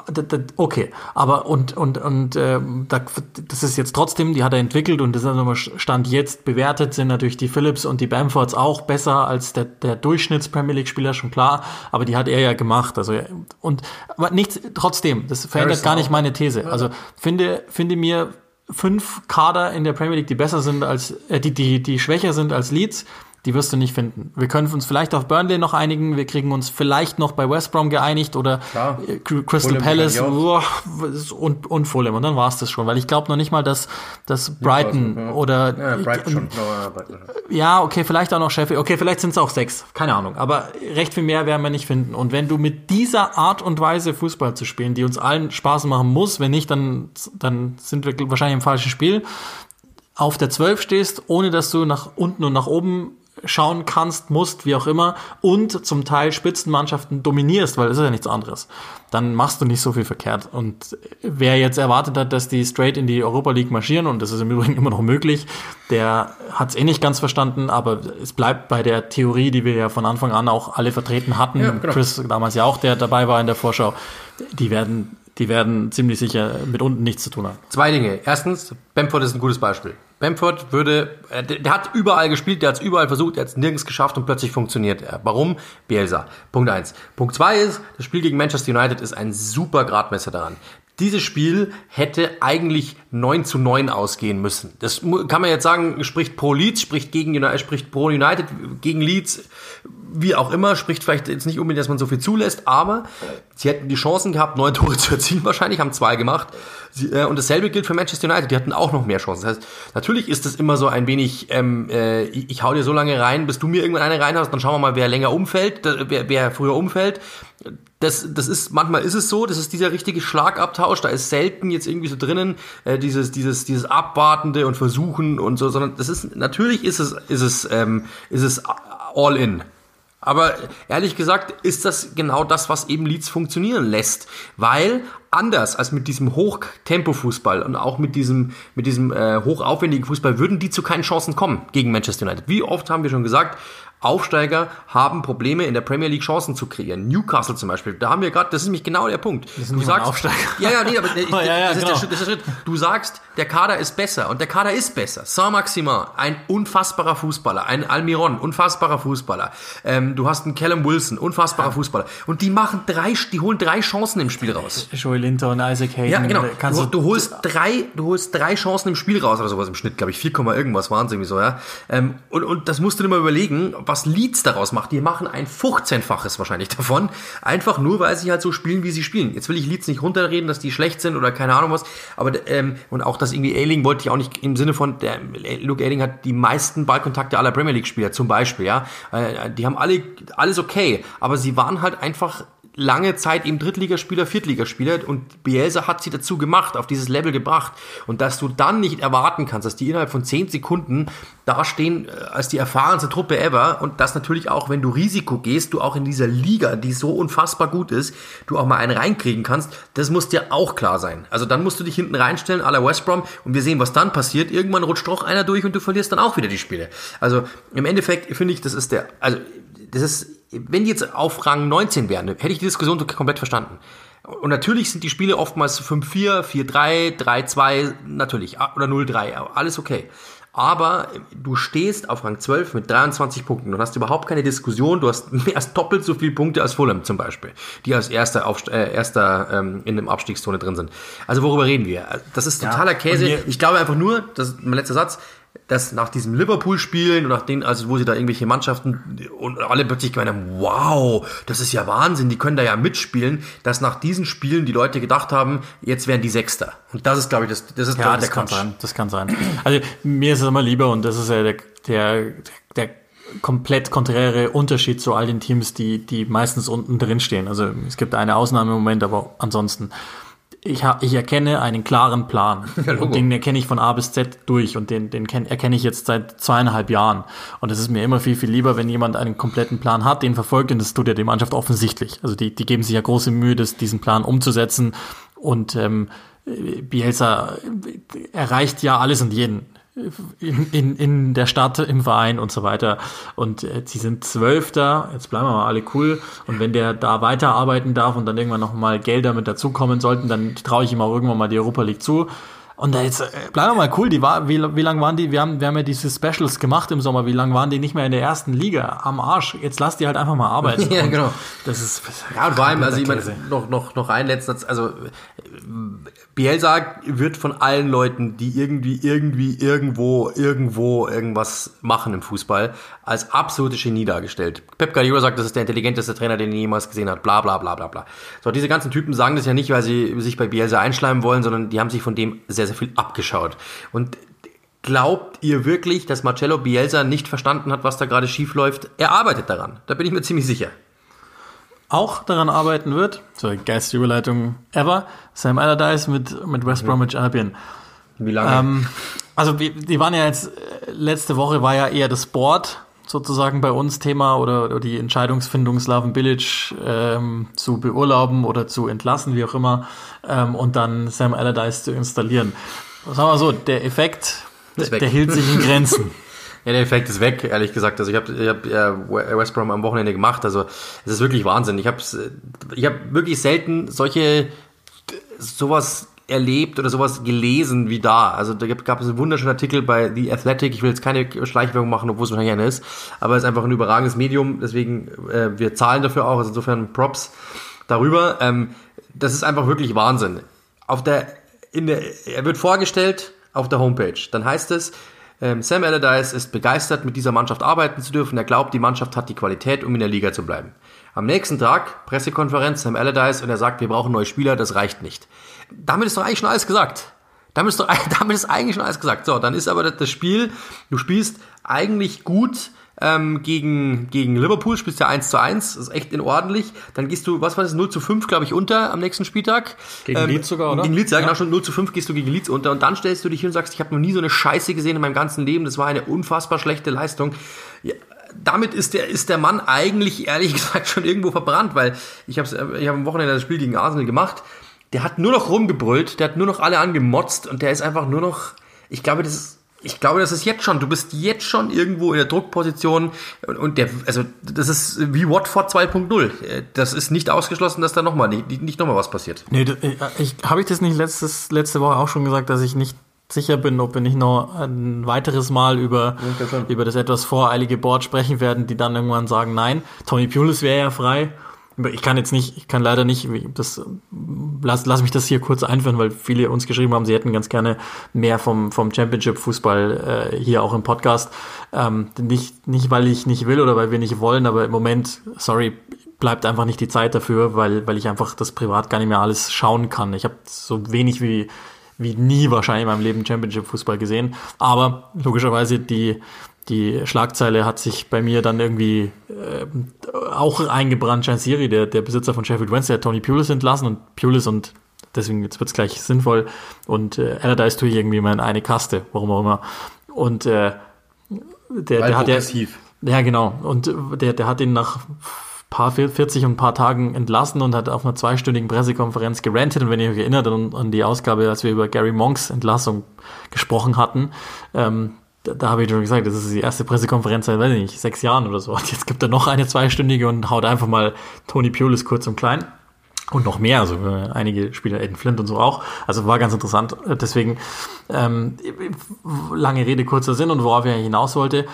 okay. Aber und, und, und da, das ist jetzt trotzdem, die hat er entwickelt und das ist nochmal Stand jetzt bewertet, sind natürlich die Phillips und die Bamfords auch besser als der, der Durchschnitts-Premier League-Spieler, schon klar, aber die hat er ja gemacht. Also und aber nichts, trotzdem, das verändert Harrison gar nicht meine These. Also finde, finde mir fünf Kader in der Premier League, die besser sind als, äh, die, die, die schwächer sind als Leeds, die wirst du nicht finden. Wir können uns vielleicht auf Burnley noch einigen, wir kriegen uns vielleicht noch bei West Brom geeinigt oder Klar. äh, Crystal Fulham Palace und, und Fulham und dann war's das schon, weil ich glaube noch nicht mal, dass, dass Brighton oder Ja, Brighton schon. Ja, Brighton schon. ja, okay, vielleicht auch noch Sheffield. Okay, vielleicht sind es auch sechs. Keine Ahnung. Aber recht viel mehr werden wir nicht finden. Und wenn du mit dieser Art und Weise Fußball zu spielen, die uns allen Spaß machen muss, wenn nicht, dann, dann sind wir wahrscheinlich im falschen Spiel, auf der 12 stehst, ohne dass du nach unten und nach oben schauen kannst, musst, wie auch immer, und zum Teil Spitzenmannschaften dominierst, weil das ist ja nichts anderes, dann machst du nicht so viel verkehrt. Und wer jetzt erwartet hat, dass die straight in die Europa League marschieren, und das ist im Übrigen immer noch möglich, der hat es eh nicht ganz verstanden, aber es bleibt bei der Theorie, die wir ja von Anfang an auch alle vertreten hatten. Ja, genau. Chris damals ja auch, der dabei war in der Vorschau. Die werden, die werden ziemlich sicher mit unten nichts zu tun haben. Zwei Dinge. Erstens, Bamford ist ein gutes Beispiel. Bamford würde, äh, der, hat überall gespielt, der hat es überall versucht, der hat es nirgends geschafft und plötzlich funktioniert er. Warum? Bielsa. Punkt eins. Punkt zwei ist, das Spiel gegen Manchester United ist ein super Gradmesser daran. Dieses Spiel hätte eigentlich 9 zu 9 ausgehen müssen. Das kann man jetzt sagen, spricht pro Leeds, spricht gegen United, spricht pro United, gegen Leeds, wie auch immer, spricht vielleicht jetzt nicht unbedingt, dass man so viel zulässt, aber sie hätten die Chancen gehabt, neun (laughs) Tore zu erzielen, wahrscheinlich, haben zwei gemacht. Sie, äh, und dasselbe gilt für Manchester United, die hatten auch noch mehr Chancen. Das heißt, natürlich ist das immer so ein wenig, ähm, äh, ich, ich hau dir so lange rein, bis du mir irgendwann eine reinhaust, dann schauen wir mal, wer länger umfällt, da- wer, wer früher umfällt. Das, das ist, manchmal ist es so, das ist dieser richtige Schlagabtausch, da ist selten jetzt irgendwie so drinnen, äh, dieses, dieses, dieses Abwartende und Versuchen und so, sondern das ist, natürlich ist es, ist es, ähm, ist es all in. Aber ehrlich gesagt ist das genau das, was eben Leeds funktionieren lässt. Weil anders als mit diesem Hochtempo-Fußball und auch mit diesem, mit diesem äh, hochaufwendigen Fußball würden die zu keinen Chancen kommen gegen Manchester United. Wie oft haben wir schon gesagt, Aufsteiger haben Probleme in der Premier League Chancen zu kreieren. Newcastle zum Beispiel, da haben wir gerade, das ist nämlich genau der Punkt. sind du nicht mal sagst, Aufsteiger. ja, ja, nee, aber ich, (laughs) Oh, ja, ja, das, ist genau. der Schritt, das ist der Schritt. Du sagst, der Kader ist besser und der Kader ist besser. Saint-Maximin, ein unfassbarer Fußballer, ein Almiron, unfassbarer Fußballer. Ähm, du hast einen Callum Wilson, unfassbarer Fußballer. Und die machen drei, die holen drei Chancen im Spiel raus. Joey Linton, Isaac Hayden. Ja, genau. Du, du, du holst drei, du holst drei Chancen im Spiel raus oder sowas im Schnitt, glaube ich, 4, irgendwas waren es irgendwie so, ja. Ähm, und, und das musst du dir mal überlegen, was Leeds daraus macht. Die machen ein 15-faches wahrscheinlich davon, einfach nur, weil sie halt so spielen, wie sie spielen. Jetzt will ich Leeds nicht runterreden, dass die schlecht sind oder keine Ahnung was, aber ähm, und auch das irgendwie Ailing wollte ich auch nicht im Sinne von, der Luke Ailing hat die meisten Ballkontakte aller Premier League Spieler zum Beispiel, ja. Äh, die haben alle alles okay, aber sie waren halt einfach lange Zeit eben Drittligaspieler, Viertligaspieler und Bielsa hat sie dazu gemacht, auf dieses Level gebracht. Und dass du dann nicht erwarten kannst, dass die innerhalb von 10 Sekunden dastehen äh, als die erfahrenste Truppe ever und das natürlich auch, wenn du Risiko gehst, du auch in dieser Liga, die so unfassbar gut ist, du auch mal einen reinkriegen kannst, das muss dir auch klar sein. Also dann musst du dich hinten reinstellen, à la West Brom und wir sehen, was dann passiert. Irgendwann rutscht doch einer durch und du verlierst dann auch wieder die Spiele. Also im Endeffekt finde ich, das ist der, also das ist, wenn die jetzt auf Rang 19 wären, hätte ich die Diskussion komplett verstanden. Und natürlich sind die Spiele oftmals 5-4, 4-3, 3-2, natürlich, oder 0-3, alles okay. Aber du stehst auf Rang 12 mit 23 Punkten und hast überhaupt keine Diskussion. Du hast mehr als doppelt so viele Punkte als Fulham zum Beispiel, die als erster, Aufst äh, erster ähm, in dem Abstiegszone drin sind. Also worüber reden wir? Das ist totaler Käse. und hier- Ich glaube einfach nur, das ist mein letzter Satz, dass nach diesem Liverpool-Spielen und nach denen, also wo sie da irgendwelche Mannschaften und alle plötzlich gemeint haben, wow, das ist ja Wahnsinn, die können da ja mitspielen, dass nach diesen Spielen die Leute gedacht haben, jetzt wären die Sechster. Und das ist, glaube ich, das, das ist, Ja, das der kann Quatsch. sein. Das kann sein. Also mir ist es immer lieber und das ist ja der, der, der komplett konträre Unterschied zu all den Teams, die, die meistens unten drin stehen. Also es gibt eine Ausnahme im Moment, aber ansonsten. Ich, ich erkenne einen klaren Plan. (laughs) Ja, und den erkenne ich von A bis Z durch und den, den kenn, erkenne ich jetzt seit zweieinhalb Jahren. Und es ist mir immer viel, viel lieber, wenn jemand einen kompletten Plan hat, den verfolgt und das tut ja die Mannschaft offensichtlich. Also die, die geben sich ja große Mühe, das, diesen Plan umzusetzen und ähm, Bielsa erreicht ja alles und jeden in, in, in der Stadt, im Verein und so weiter. Und äh, sie sind Zwölfter, jetzt bleiben wir mal alle cool. Und wenn der da weiterarbeiten darf und dann irgendwann noch mal Gelder mit dazukommen sollten, dann traue ich ihm auch irgendwann mal die Europa League zu. Und da jetzt, äh, bleiben wir mal cool, die war, wie, wie lang waren die? Wir haben, wir haben ja diese Specials gemacht im Sommer. Wie lang waren die nicht mehr in der ersten Liga? Am Arsch. Jetzt lass die halt einfach mal arbeiten. (laughs) Ja, genau. Das ist, Ja, und vor allem, also ich meine, noch, noch, noch ein letzter, also Bielsa wird von allen Leuten, die irgendwie, irgendwie, irgendwo, irgendwo irgendwas machen im Fußball, als absolute Genie dargestellt. Pep Guardiola sagt, das ist der intelligenteste Trainer, den er jemals gesehen hat, bla, bla, bla, bla, bla. So, diese ganzen Typen sagen das ja nicht, weil sie sich bei Bielsa einschleimen wollen, sondern die haben sich von dem sehr, sehr viel abgeschaut. Und Glaubt ihr wirklich, dass Marcello Bielsa nicht verstanden hat, was da gerade schief läuft? Er arbeitet daran. Da bin ich mir ziemlich sicher. auch daran arbeiten wird, die geilste Überleitung ever, Sam Allardyce mit, mit West Bromwich Albion. Wie lange? Ähm, also die waren ja jetzt, äh, letzte Woche war ja eher das Sport sozusagen bei uns Thema oder, oder die Entscheidungsfindung Slaven Bilic ähm, zu beurlauben oder zu entlassen, wie auch immer, ähm, und dann Sam Allardyce zu installieren. Sagen wir mal so, der Effekt, der, der hielt sich in Grenzen. (laughs) Ja, der Effekt ist weg, ehrlich gesagt. Also ich habe ich hab, äh, West Brom am Wochenende gemacht. Also es ist wirklich Wahnsinn. Ich habe ich hab wirklich selten solche sowas erlebt oder sowas gelesen wie da. Also da gab es einen wunderschönen Artikel bei The Athletic. Ich will jetzt keine Schleichwerbung machen, obwohl es wahrscheinlich eine ist, aber es ist einfach ein überragendes Medium. Deswegen äh, wir zahlen dafür auch. Also insofern Props darüber. Ähm, das ist einfach wirklich Wahnsinn. Auf der in der er wird vorgestellt auf der Homepage. Dann heißt es ähm, Sam Allardyce ist begeistert, mit dieser Mannschaft arbeiten zu dürfen. Er glaubt, die Mannschaft hat die Qualität, um in der Liga zu bleiben. Am nächsten Tag, Pressekonferenz, Sam Allardyce, und er sagt, wir brauchen neue Spieler, das reicht nicht. Damit ist doch eigentlich schon alles gesagt. Damit ist doch, (laughs) damit ist eigentlich schon alles gesagt. So, dann ist aber das- Spiel, du spielst eigentlich gut, ähm, gegen, gegen Liverpool, spielst ja 1 zu 1, ist echt in ordentlich. Dann gehst du, was war das, 0 zu 5, glaube ich, unter am nächsten Spieltag. Gegen Leeds sogar, oder? Gegen Leeds, ja, Ja. genau, schon 0 zu 5 gehst du gegen Leeds unter. Und dann stellst du dich hin und sagst, ich habe noch nie so eine Scheiße gesehen in meinem ganzen Leben. Das war eine unfassbar schlechte Leistung. Ja, damit ist der, ist der Mann eigentlich, ehrlich (laughs) gesagt, schon irgendwo verbrannt, weil ich habe ich hab am Wochenende das Spiel gegen Arsenal gemacht. Der hat nur noch rumgebrüllt, der hat nur noch alle angemotzt und der ist einfach nur noch, ich glaube, das ist, ich glaube, das ist jetzt schon, du bist jetzt schon irgendwo in der Druckposition und, und der, also das ist wie Watford 2.0. Das ist nicht ausgeschlossen, dass da nochmal, nicht, nicht nochmal was passiert. Nee, äh, ich, habe ich das nicht letztes, letzte Woche auch schon gesagt, dass ich nicht sicher bin, ob wir nicht noch ein weiteres Mal über, über das etwas voreilige Board sprechen werden, die dann irgendwann sagen, nein, Tony Pulis wäre ja frei. Ich kann jetzt nicht, ich kann leider nicht, das, lass, lass mich das hier kurz einführen, weil viele uns geschrieben haben, sie hätten ganz gerne mehr vom, vom Championship-Fußball äh, hier auch im Podcast. Ähm, nicht, nicht, weil ich nicht will oder weil wir nicht wollen, aber im Moment, sorry, bleibt einfach nicht die Zeit dafür, weil, weil ich einfach das privat gar nicht mehr alles schauen kann. Ich habe so wenig wie, wie nie wahrscheinlich in meinem Leben Championship-Fußball gesehen. Aber logischerweise die, die Schlagzeile hat sich bei mir dann irgendwie ähm, auch eingebrannt. Siri, der, der Besitzer von Sheffield Wednesday, hat Tony Pulis entlassen und Pulis und deswegen jetzt wird's gleich sinnvoll und äh, Allardyce tue ich irgendwie mal in eine Kaste, warum auch immer. Und äh, der, der hat ja ja, genau. Und äh, der, der hat ihn nach paar 40 und ein paar Tagen entlassen und hat auf einer zweistündigen Pressekonferenz gerantet. Und wenn ihr euch erinnert an, an die Ausgabe, als wir über Gary Monks Entlassung gesprochen hatten, ähm, da, da habe ich schon gesagt, das ist die erste Pressekonferenz seit, weiß ich nicht, sechs Jahren oder so. Und jetzt gibt er noch eine zweistündige und haut einfach mal Tony Pulis kurz und klein. Und noch mehr, also äh, einige Spieler, Eden Flint und so auch. Also war ganz interessant. Äh, Deswegen, ähm, lange Rede, kurzer Sinn und worauf ich hinaus wollte.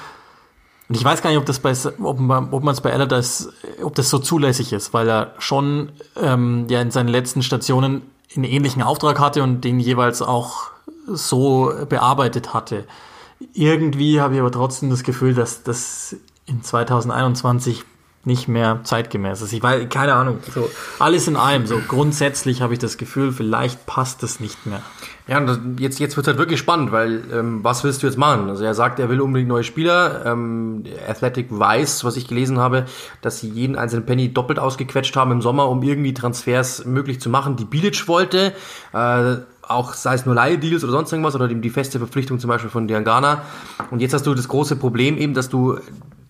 Und ich weiß gar nicht, ob das bei, ob man, ob man es bei Allardyce, ob das so zulässig ist, weil er schon ähm, ja in seinen letzten Stationen einen ähnlichen Auftrag hatte und den jeweils auch so bearbeitet hatte. Irgendwie habe ich aber trotzdem das Gefühl, dass das in 2021 nicht mehr zeitgemäß ist. Ich weiß, keine Ahnung. So, alles in allem. So grundsätzlich habe ich das Gefühl, vielleicht passt es nicht mehr. Ja, und jetzt, jetzt wird halt wirklich spannend, weil ähm, was willst du jetzt machen? Also er sagt, er will unbedingt neue Spieler. Ähm, Athletic weiß, was ich gelesen habe, dass sie jeden einzelnen Penny doppelt ausgequetscht haben im Sommer, um irgendwie Transfers möglich zu machen. Die Bilic wollte, äh, auch sei es nur Leihdeals oder sonst irgendwas, oder die, die feste Verpflichtung zum Beispiel von Diangana. Und jetzt hast du das große Problem eben, dass du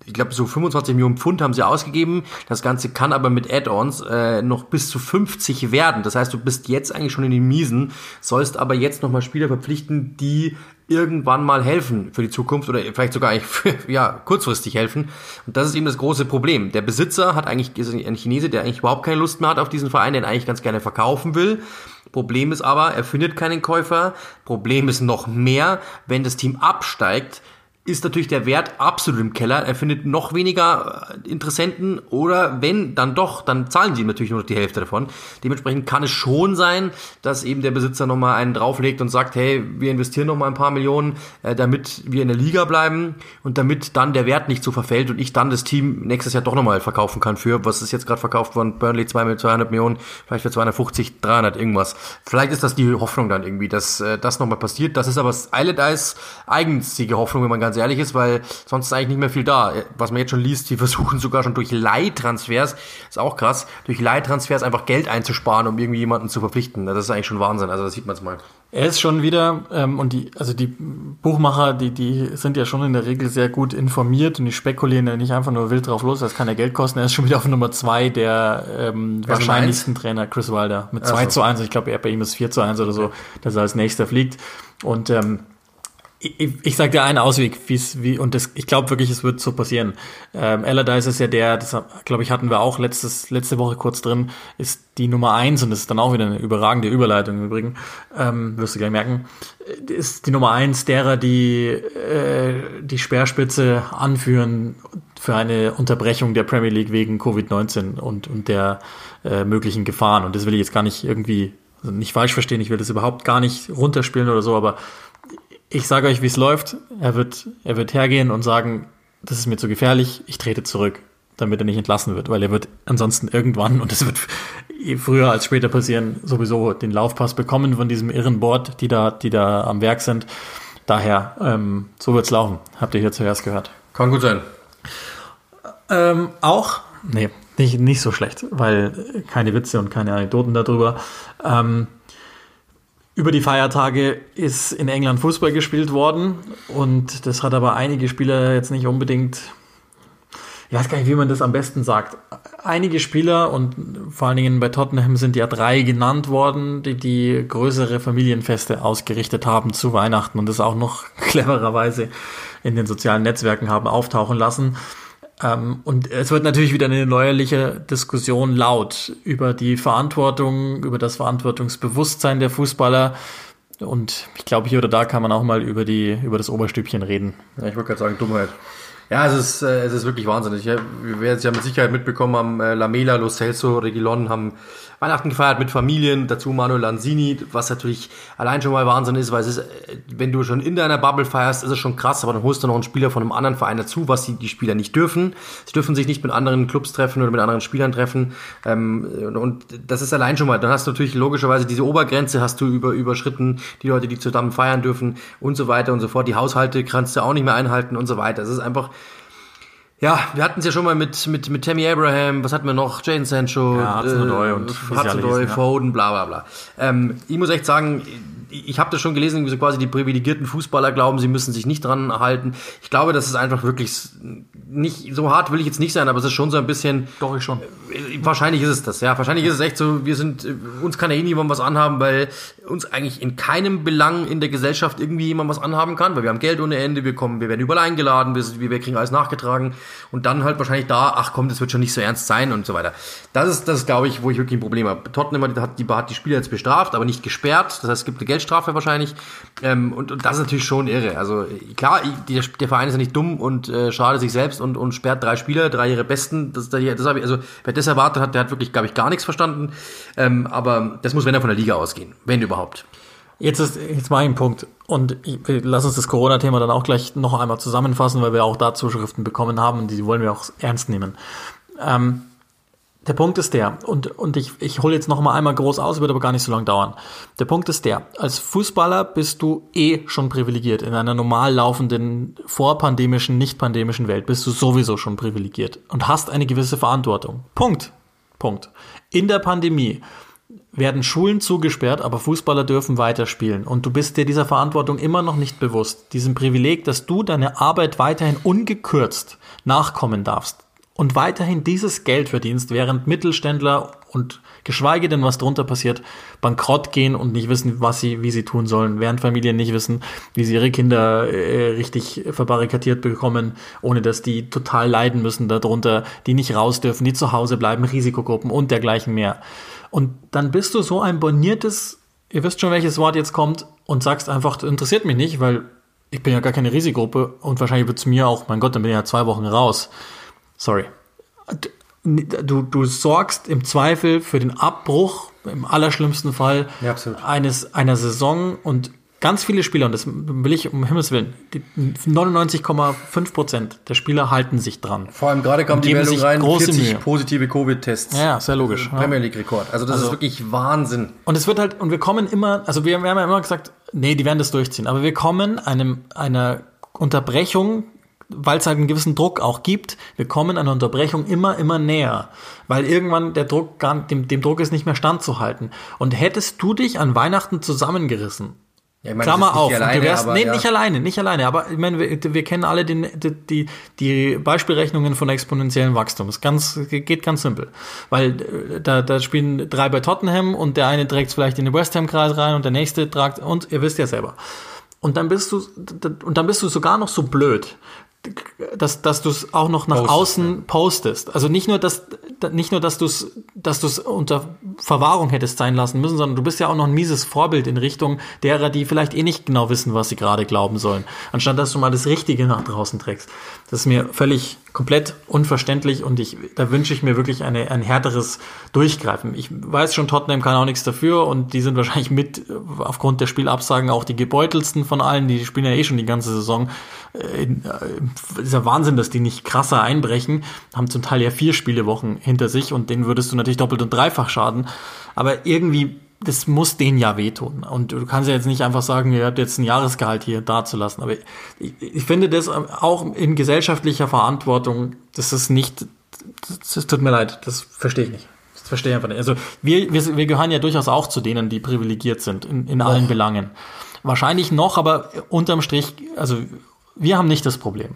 ich glaube, so 25 Millionen Pfund haben sie ausgegeben. Das Ganze kann aber mit Add-ons äh, noch bis zu 50 werden. Das heißt, du bist jetzt eigentlich schon in den Miesen, sollst aber jetzt nochmal Spieler verpflichten, die irgendwann mal helfen für die Zukunft oder vielleicht sogar eigentlich für, (laughs) ja, kurzfristig helfen. Und das ist eben das große Problem. Der Besitzer hat eigentlich, ist ein Chinese, der eigentlich überhaupt keine Lust mehr hat auf diesen Verein, den eigentlich ganz gerne verkaufen will. Problem ist aber, er findet keinen Käufer. Problem ist noch mehr, wenn das Team absteigt, ist natürlich der Wert absolut im Keller. Er findet noch weniger äh, Interessenten oder wenn, dann doch, dann zahlen sie ihm natürlich nur noch die Hälfte davon. Dementsprechend kann es schon sein, dass eben der Besitzer nochmal einen drauflegt und sagt, hey, wir investieren nochmal ein paar Millionen, äh, damit wir in der Liga bleiben und damit dann der Wert nicht so verfällt und ich dann das Team nächstes Jahr doch nochmal verkaufen kann für, was ist jetzt gerade verkauft worden, Burnley 200 Millionen, vielleicht für 250, 300 irgendwas. Vielleicht ist das die Hoffnung dann irgendwie, dass äh, das nochmal passiert. Das ist aber Island Eyes eigenstige Hoffnung, wenn man ganz ehrlich ist, weil sonst ist eigentlich nicht mehr viel da. Was man jetzt schon liest, die versuchen sogar schon durch Leihtransfers, ist auch krass, durch Leihtransfers einfach Geld einzusparen, um irgendwie jemanden zu verpflichten. Das ist eigentlich schon Wahnsinn, also das sieht man jetzt mal. Er ist schon wieder, ähm, und die, also die Buchmacher, die, die sind ja schon in der Regel sehr gut informiert und die spekulieren ja nicht einfach nur wild drauf los, das kann ja Geld kosten. Er ist schon wieder auf Nummer zwei der ähm, wahrscheinlichsten Trainer, Chris Wilder, mit 2 zu 1. Ich glaube, bei ihm ist 4 zu 1 oder so, dass er als nächster fliegt. Und ähm, ich, ich sage dir einen Ausweg, wie's, wie, und das, ich glaube wirklich, es wird so passieren. Ähm, Allardyce ist ja der, das glaube ich, hatten wir auch letztes, letzte Woche kurz drin, ist die Nummer eins und das ist dann auch wieder eine überragende Überleitung im Übrigen, ähm, wirst du gleich merken, ist die Nummer eins derer, die äh, die Speerspitze anführen für eine Unterbrechung der Premier League wegen Covid-19 und, und der äh, möglichen Gefahren. Und das will ich jetzt gar nicht irgendwie, also nicht falsch verstehen, ich will das überhaupt gar nicht runterspielen oder so, aber ich sage euch, wie es läuft. Er wird, er wird hergehen und sagen, das ist mir zu gefährlich, ich trete zurück, damit er nicht entlassen wird, weil er wird ansonsten irgendwann, und das wird früher als später passieren, sowieso den Laufpass bekommen von diesem irren Board, die da, die da am Werk sind. Daher, ähm, so wird's laufen. Habt ihr hier zuerst gehört. Kann gut sein. Ähm, auch, nee, nicht, nicht so schlecht, weil keine Witze und keine Anekdoten darüber. Ähm, über die Feiertage ist in England Fußball gespielt worden und das hat aber einige Spieler jetzt nicht unbedingt, ich weiß gar nicht, wie man das am besten sagt. Einige Spieler und vor allen Dingen bei Tottenham sind ja drei genannt worden, die die größere Familienfeste ausgerichtet haben zu Weihnachten und das auch noch (laughs) clevererweise in den sozialen Netzwerken haben auftauchen lassen. Ähm, und es wird natürlich wieder eine neuerliche Diskussion laut über die Verantwortung, über das Verantwortungsbewusstsein der Fußballer. Und ich glaube, hier oder da kann man auch mal über die, über das Oberstübchen reden. Ja, ich wollte gerade sagen, Dummheit. Ja, es ist, äh, es ist wirklich wahnsinnig. Wir werden es ja mit Sicherheit mitbekommen haben, äh, Lamela, Lo Celso, Regilon haben Weihnachten gefeiert mit Familien, dazu Manuel Lanzini, was natürlich allein schon mal Wahnsinn ist, weil es ist, wenn du schon in deiner Bubble feierst, ist es schon krass, aber dann holst du noch einen Spieler von einem anderen Verein dazu, was die, die Spieler nicht dürfen. Sie dürfen sich nicht mit anderen Clubs treffen oder mit anderen Spielern treffen. Ähm, und das ist allein schon mal, dann hast du natürlich logischerweise diese Obergrenze hast du über, überschritten, die Leute, die zusammen feiern dürfen und so weiter und so fort. Die Haushalte kannst du auch nicht mehr einhalten und so weiter. Es ist einfach, ja, wir hatten es ja schon mal mit, mit, mit Tammy Abraham, was hatten wir noch? Jaden Sancho, ja, Hudson-Odoi äh, und Hudson-Odoi, Foden, bla bla bla. Ähm, ich muss echt sagen, ich habe das schon gelesen, wie so quasi die privilegierten Fußballer glauben, sie müssen sich nicht dran halten. Ich glaube, das ist einfach wirklich nicht so hart will ich jetzt nicht sein, aber es ist schon so ein bisschen. Doch ich schon. Äh, wahrscheinlich ist es das, ja. Wahrscheinlich ist es echt so. Wir sind äh, uns kann ja eh niemand was anhaben, weil uns eigentlich in keinem Belang in der Gesellschaft irgendwie jemand was anhaben kann, weil wir haben Geld ohne Ende, wir kommen, wir werden überall eingeladen, wir, wir kriegen alles nachgetragen und dann halt wahrscheinlich da, ach komm, das wird schon nicht so ernst sein und so weiter. Das ist, das glaube ich, wo ich wirklich ein Problem habe. Tottenham hat die, hat die Spieler jetzt bestraft, aber nicht gesperrt. Das heißt, es gibt eine Geldstrafe wahrscheinlich. Ähm, und, und das ist natürlich schon irre. Also klar, der, der Verein ist ja nicht dumm und äh, schadet sich selbst und, und sperrt drei Spieler, drei ihre Besten. Das, das, habe ich, also wer das erwartet hat, der hat wirklich, glaube ich, gar nichts verstanden. Ähm, aber das muss, wenn er von der Liga ausgehen, wenn überhaupt. Jetzt ist jetzt mal ein Punkt. Und ich, lass uns das Corona-Thema dann auch gleich noch einmal zusammenfassen, weil wir auch da Zuschriften bekommen haben und die wollen wir auch ernst nehmen. Ähm, der Punkt ist der, und, und ich, ich hole jetzt noch mal einmal groß aus, wird aber gar nicht so lange dauern. Der Punkt ist der, als Fußballer bist du eh schon privilegiert. In einer normal laufenden, vorpandemischen, nicht pandemischen Welt bist du sowieso schon privilegiert und hast eine gewisse Verantwortung. Punkt. Punkt. In der Pandemie werden Schulen zugesperrt, aber Fußballer dürfen weiterspielen. Und du bist dir dieser Verantwortung immer noch nicht bewusst. Diesem Privileg, dass du deine Arbeit weiterhin ungekürzt nachkommen darfst und weiterhin dieses Geld verdienst, während Mittelständler und geschweige denn, was drunter passiert, bankrott gehen und nicht wissen, was sie, wie sie tun sollen, während Familien nicht wissen, wie sie ihre Kinder äh, richtig verbarrikadiert bekommen, ohne dass die total leiden müssen darunter, die nicht raus dürfen, die zu Hause bleiben, Risikogruppen und dergleichen mehr. Und dann bist du so ein boniertes, ihr wisst schon, welches Wort jetzt kommt, und sagst einfach, das interessiert mich nicht, weil ich bin ja gar keine Risikogruppe und wahrscheinlich wird es mir auch, mein Gott, dann bin ich ja zwei Wochen raus. Sorry. Du, du sorgst im Zweifel für den Abbruch, im allerschlimmsten Fall, Ja, eines, einer Saison und ganz viele Spieler, und das will ich um Himmels Willen, 99,5 Prozent der Spieler halten sich dran. Vor allem gerade kam die Meldung rein, große 40 Mühe. positive Covid-Tests. Ja, sehr logisch. Ja. Premier League-Rekord. Also das Also- ist wirklich Wahnsinn. Und es wird halt, und wir kommen immer, also wir, wir haben ja immer gesagt, nee, die werden das durchziehen, aber wir kommen einem, einer Unterbrechung, weil es halt einen gewissen Druck auch gibt, wir kommen einer Unterbrechung immer, immer näher. Weil irgendwann der Druck gar, dem, dem Druck ist nicht mehr standzuhalten. Und hättest du dich an Weihnachten zusammengerissen, Ja, ich meine, Klammer auf. alleine, du wärst, aber nee, ja. nicht alleine, nicht alleine. Aber ich meine, wir, wir kennen alle den, die, die, die Beispielrechnungen von exponentiellem Wachstum. Das ganz, geht ganz simpel. Weil äh, da, da spielen drei bei Tottenham und der eine trägt vielleicht in den West Ham-Kreis rein und der nächste tragt, und ihr wisst ja selber. Und dann bist du, und dann bist du sogar noch so blöd, dass, dass du es auch noch nach Postest, außen postest. Also nicht nur, dass nicht nur, dass du es dass du's unter Verwahrung hättest sein lassen müssen, sondern du bist ja auch noch ein mieses Vorbild in Richtung derer, die vielleicht eh nicht genau wissen, was sie gerade glauben sollen. Anstatt dass du mal das Richtige nach draußen trägst. Das ist mir völlig komplett unverständlich und ich, da wünsche ich mir wirklich eine, ein härteres Durchgreifen. Ich weiß schon, Tottenham kann auch nichts dafür und die sind wahrscheinlich mit aufgrund der Spielabsagen auch die gebeutelsten von allen. Die spielen ja eh schon die ganze Saison. Äh, äh, ist ja Wahnsinn, dass die nicht krasser einbrechen. Haben zum Teil ja vier Spielewochen hinter sich und denen würdest du natürlich doppelt und dreifach schaden. Aber irgendwie, das muss denen ja wehtun. Und du kannst ja jetzt nicht einfach sagen, ihr habt jetzt ein Jahresgehalt hier dazulassen. Aber ich, ich finde das auch in gesellschaftlicher Verantwortung, das ist nicht, das, das tut mir leid, das verstehe ich nicht. Das verstehe ich einfach nicht. Also wir, wir, wir gehören ja durchaus auch zu denen, die privilegiert sind in, in allen Belangen. Wahrscheinlich noch, aber unterm Strich, also wir haben nicht das Problem.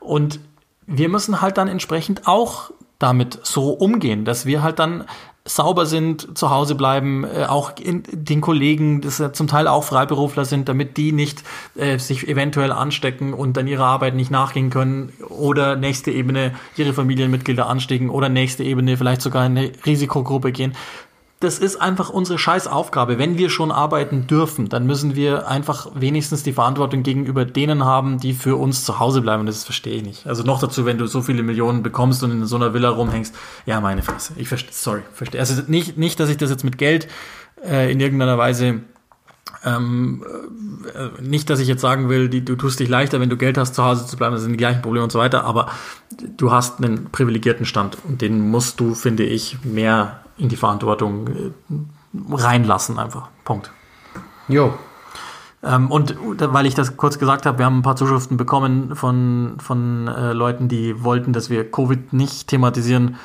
Und wir müssen halt dann entsprechend auch damit so umgehen, dass wir halt dann sauber sind, zu Hause bleiben, äh, auch in den Kollegen, das ja zum Teil auch Freiberufler sind, damit die nicht äh, sich eventuell anstecken und dann ihrer Arbeit nicht nachgehen können oder nächste Ebene ihre Familienmitglieder anstecken oder nächste Ebene vielleicht sogar in eine Risikogruppe gehen. Das ist einfach unsere Scheißaufgabe. Wenn wir schon arbeiten dürfen, dann müssen wir einfach wenigstens die Verantwortung gegenüber denen haben, die für uns zu Hause bleiben. Das verstehe ich nicht. Also noch dazu, wenn du so viele Millionen bekommst und in so einer Villa rumhängst. Ja, meine Fresse. Ich verstehe, sorry, verstehe. Also nicht, nicht, dass ich das jetzt mit Geld äh, in irgendeiner Weise ähm, äh, nicht, dass ich jetzt sagen will, die, du tust dich leichter, wenn du Geld hast, zu Hause zu bleiben, das sind die gleichen Probleme und so weiter, aber du hast einen privilegierten Stand und den musst du, finde ich, mehr in die Verantwortung äh, reinlassen einfach. Punkt. Jo. Ähm, und weil ich das kurz gesagt habe, wir haben ein paar Zuschriften bekommen von, von äh, Leuten, die wollten, dass wir Covid nicht thematisieren,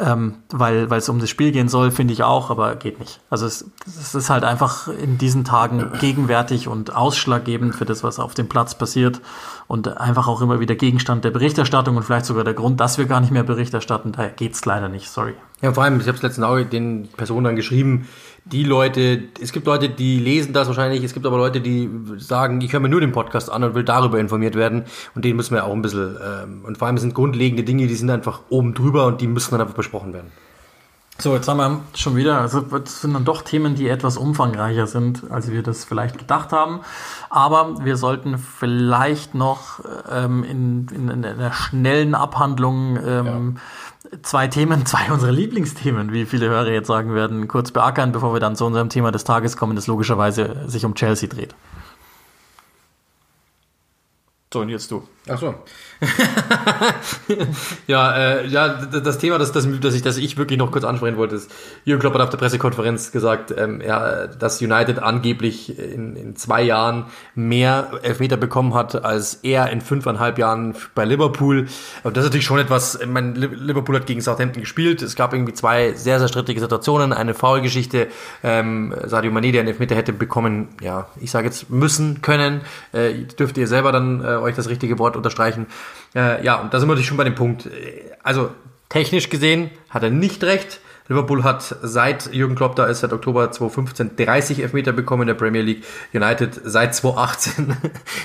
ähm, weil weil es um das Spiel gehen soll, finde ich auch, aber geht nicht. Also es, es ist halt einfach in diesen Tagen gegenwärtig und ausschlaggebend für das, was auf dem Platz passiert und einfach auch immer wieder Gegenstand der Berichterstattung und vielleicht sogar der Grund, dass wir gar nicht mehr Bericht erstatten. Daher geht's leider nicht, sorry. Ja, vor allem, ich habe es letztens auch den Personen dann geschrieben, die Leute, es gibt Leute, die lesen das wahrscheinlich, es gibt aber Leute, die sagen, ich höre mir nur den Podcast an und will darüber informiert werden und denen müssen wir auch ein bisschen, ähm, und vor allem es sind grundlegende Dinge, die sind einfach oben drüber und die müssen dann einfach besprochen werden. So, jetzt haben wir schon wieder, also das sind dann doch Themen, die etwas umfangreicher sind, als wir das vielleicht gedacht haben. Aber wir sollten vielleicht noch ähm, in, in, in einer schnellen Abhandlung ähm, zwei Themen, (laughs) zwei unserer Lieblingsthemen, wie viele Hörer jetzt sagen werden, kurz beackern, bevor wir dann zu unserem Thema des Tages kommen, das logischerweise sich um Chelsea dreht. So, und jetzt du. Ach so. (laughs) ja, äh, ja, das Thema, das, das, das, ich, das ich wirklich noch kurz ansprechen wollte, ist, Jürgen Klopp hat auf der Pressekonferenz gesagt, ähm, ja, dass United angeblich in, in zwei Jahren mehr Elfmeter bekommen hat, als er in fünfeinhalb Jahren bei Liverpool. Aber das ist natürlich schon etwas, ich Liverpool hat gegen Southampton gespielt, es gab irgendwie zwei sehr, sehr strittige Situationen, eine Foulgeschichte, ähm, Sadio Mane, der einen Elfmeter hätte bekommen, ja, ich sage jetzt müssen, können, äh, dürft ihr selber dann äh, euch das richtige Wort unterstreichen. Äh, ja, und da sind wir natürlich schon bei dem Punkt. Also technisch gesehen hat er nicht recht. Liverpool hat seit Jürgen Klopp da ist, seit Oktober 2015 30 Elfmeter bekommen in der Premier League. United seit 2018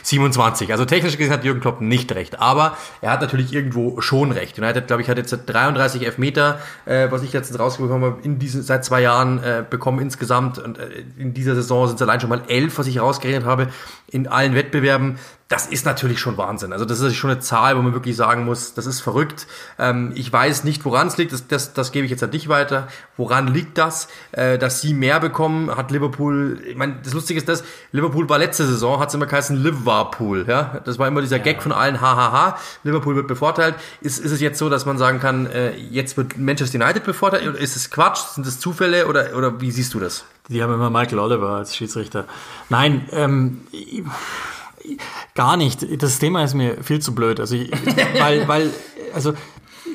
27. (laughs) Also technisch gesehen hat Jürgen Klopp nicht recht. Aber er hat natürlich irgendwo schon recht. United, glaube ich, hat jetzt 33 Elfmeter, äh, was ich letztens rausgekommen habe, in diesen, seit zwei Jahren äh, bekommen insgesamt. Und äh, in dieser Saison sind es allein schon mal elf, was ich rausgerechnet habe, in allen Wettbewerben das ist natürlich schon Wahnsinn. Also das ist schon eine Zahl, wo man wirklich sagen muss, das ist verrückt. Ähm, ich weiß nicht, woran es liegt. Das, das, das gebe ich jetzt an dich weiter. Woran liegt das? Äh, dass sie mehr bekommen, hat Liverpool. Ich meine, das Lustige ist das, Liverpool war letzte Saison, hat es immer geheißen Liverpool. Ja? Das war immer dieser ja. Gag von allen, hahaha, Liverpool wird bevorteilt. Ist, ist es jetzt so, dass man sagen kann, äh, jetzt wird Manchester United bevorteilt? Oder ist es Quatsch? Sind es Zufälle? Oder, oder wie siehst du das? Die haben immer Michael Oliver als Schiedsrichter. Nein, ähm, Gar nicht. Das Thema ist mir viel zu blöd. Also, ich, weil, (laughs) weil, also,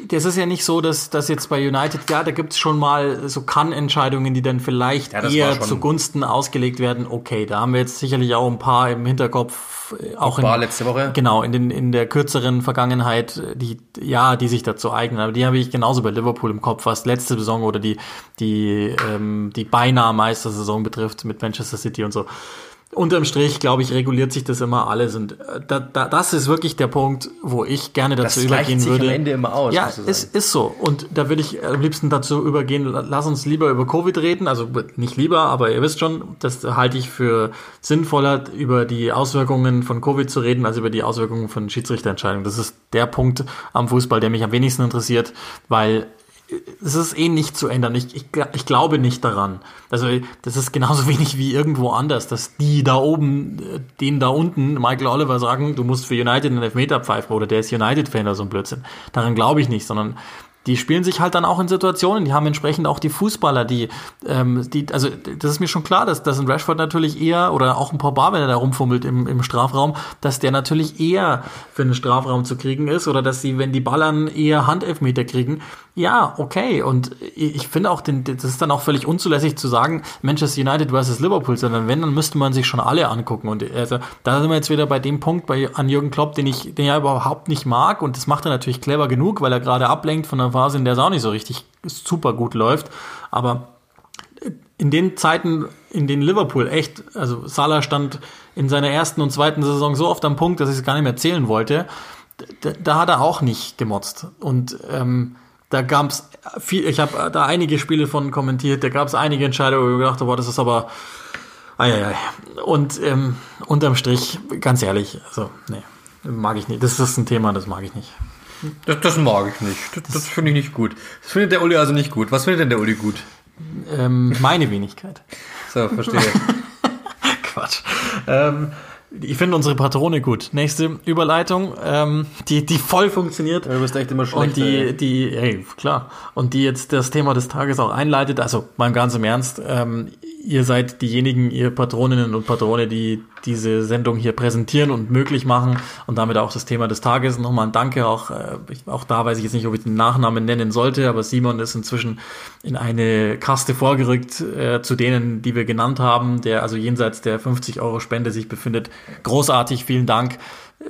das ist ja nicht so, dass, dass jetzt bei United, ja, da gibt es schon mal so Kann-Entscheidungen, die dann vielleicht ja, eher zugunsten ausgelegt werden. Okay, da haben wir jetzt sicherlich auch ein paar im Hinterkopf. Äh, auch in, letzte Woche. Genau, in, den, in der kürzeren Vergangenheit, die, ja, die sich dazu eignen. Aber die habe ich genauso bei Liverpool im Kopf, was letzte Saison oder die, die, ähm, die beinahe Meistersaison betrifft mit Manchester City und so unterm Strich, glaube ich, reguliert sich das immer alles. Und äh, da, da, das ist wirklich der Punkt, wo ich gerne dazu das übergehen sich würde. Am Ende immer aus. Ja, es ist so. Und da würde ich am liebsten dazu übergehen, lass uns lieber über Covid reden. Also nicht lieber, aber ihr wisst schon, das halte ich für sinnvoller, über die Auswirkungen von Covid zu reden, als über die Auswirkungen von Schiedsrichterentscheidungen. Das ist der Punkt am Fußball, der mich am wenigsten interessiert, weil es ist eh nicht zu ändern. Ich, ich, ich glaube nicht daran. Also das ist genauso (laughs) wenig wie irgendwo anders, dass die da oben, äh, den da unten, Michael Oliver sagen, du musst für United einen Elfmeter pfeifen oder der ist United-Fan oder so ein Blödsinn. Daran glaube ich nicht, sondern die spielen sich halt dann auch in Situationen, die haben entsprechend auch die Fußballer, die, ähm, die, also das ist mir schon klar, dass, dass ein Rashford natürlich eher, oder auch ein Pogba, wenn er da rumfummelt im, im Strafraum, dass der natürlich eher für einen Strafraum zu kriegen ist, oder dass sie, wenn die Ballern eher Handelfmeter kriegen, ja, okay. Und ich finde auch, den, das ist dann auch völlig unzulässig zu sagen, Manchester United versus Liverpool, sondern wenn, dann müsste man sich schon alle angucken. Und also, da sind wir jetzt wieder bei dem Punkt bei, an Jürgen Klopp, den ich, den er überhaupt nicht mag. Und das macht er natürlich clever genug, weil er gerade ablenkt von einer Phase, in der es auch nicht so richtig super gut läuft. Aber in den Zeiten, in denen Liverpool echt, also Salah stand in seiner ersten und zweiten Saison so oft am Punkt, dass ich es gar nicht mehr zählen wollte, da, hat er auch nicht gemotzt. Und ähm, da gab es viel, ich habe da einige Spiele von kommentiert, da gab es einige Entscheidungen, wo ich gedacht habe, das ist aber Eieiei. Und ähm, unterm Strich, ganz ehrlich, also, nee, mag ich nicht. Das ist ein Thema, das mag ich nicht. Das, das mag ich nicht. Das, das finde ich nicht gut. Das findet der Uli also nicht gut. Was findet denn der Uli gut? Ähm, meine Wenigkeit. So, verstehe. (laughs) Quatsch. Ähm, ich finde unsere Patrone gut. Nächste Überleitung, ähm, die, die voll funktioniert. du bist echt immer schlecht. Und die, die, hey, klar. Und die jetzt das Thema des Tages auch einleitet. Also, mal ganz im Ernst. Ähm, ihr seid diejenigen, ihr Patroninnen und Patrone, die diese Sendung hier präsentieren und möglich machen und damit auch das Thema des Tages. Nochmal ein Danke, auch, äh, auch da weiß ich jetzt nicht, ob ich den Nachnamen nennen sollte, aber Simon ist inzwischen in eine Kaste vorgerückt äh, zu denen, die wir genannt haben, der also jenseits der 50 Euro Spende sich befindet. Großartig, vielen Dank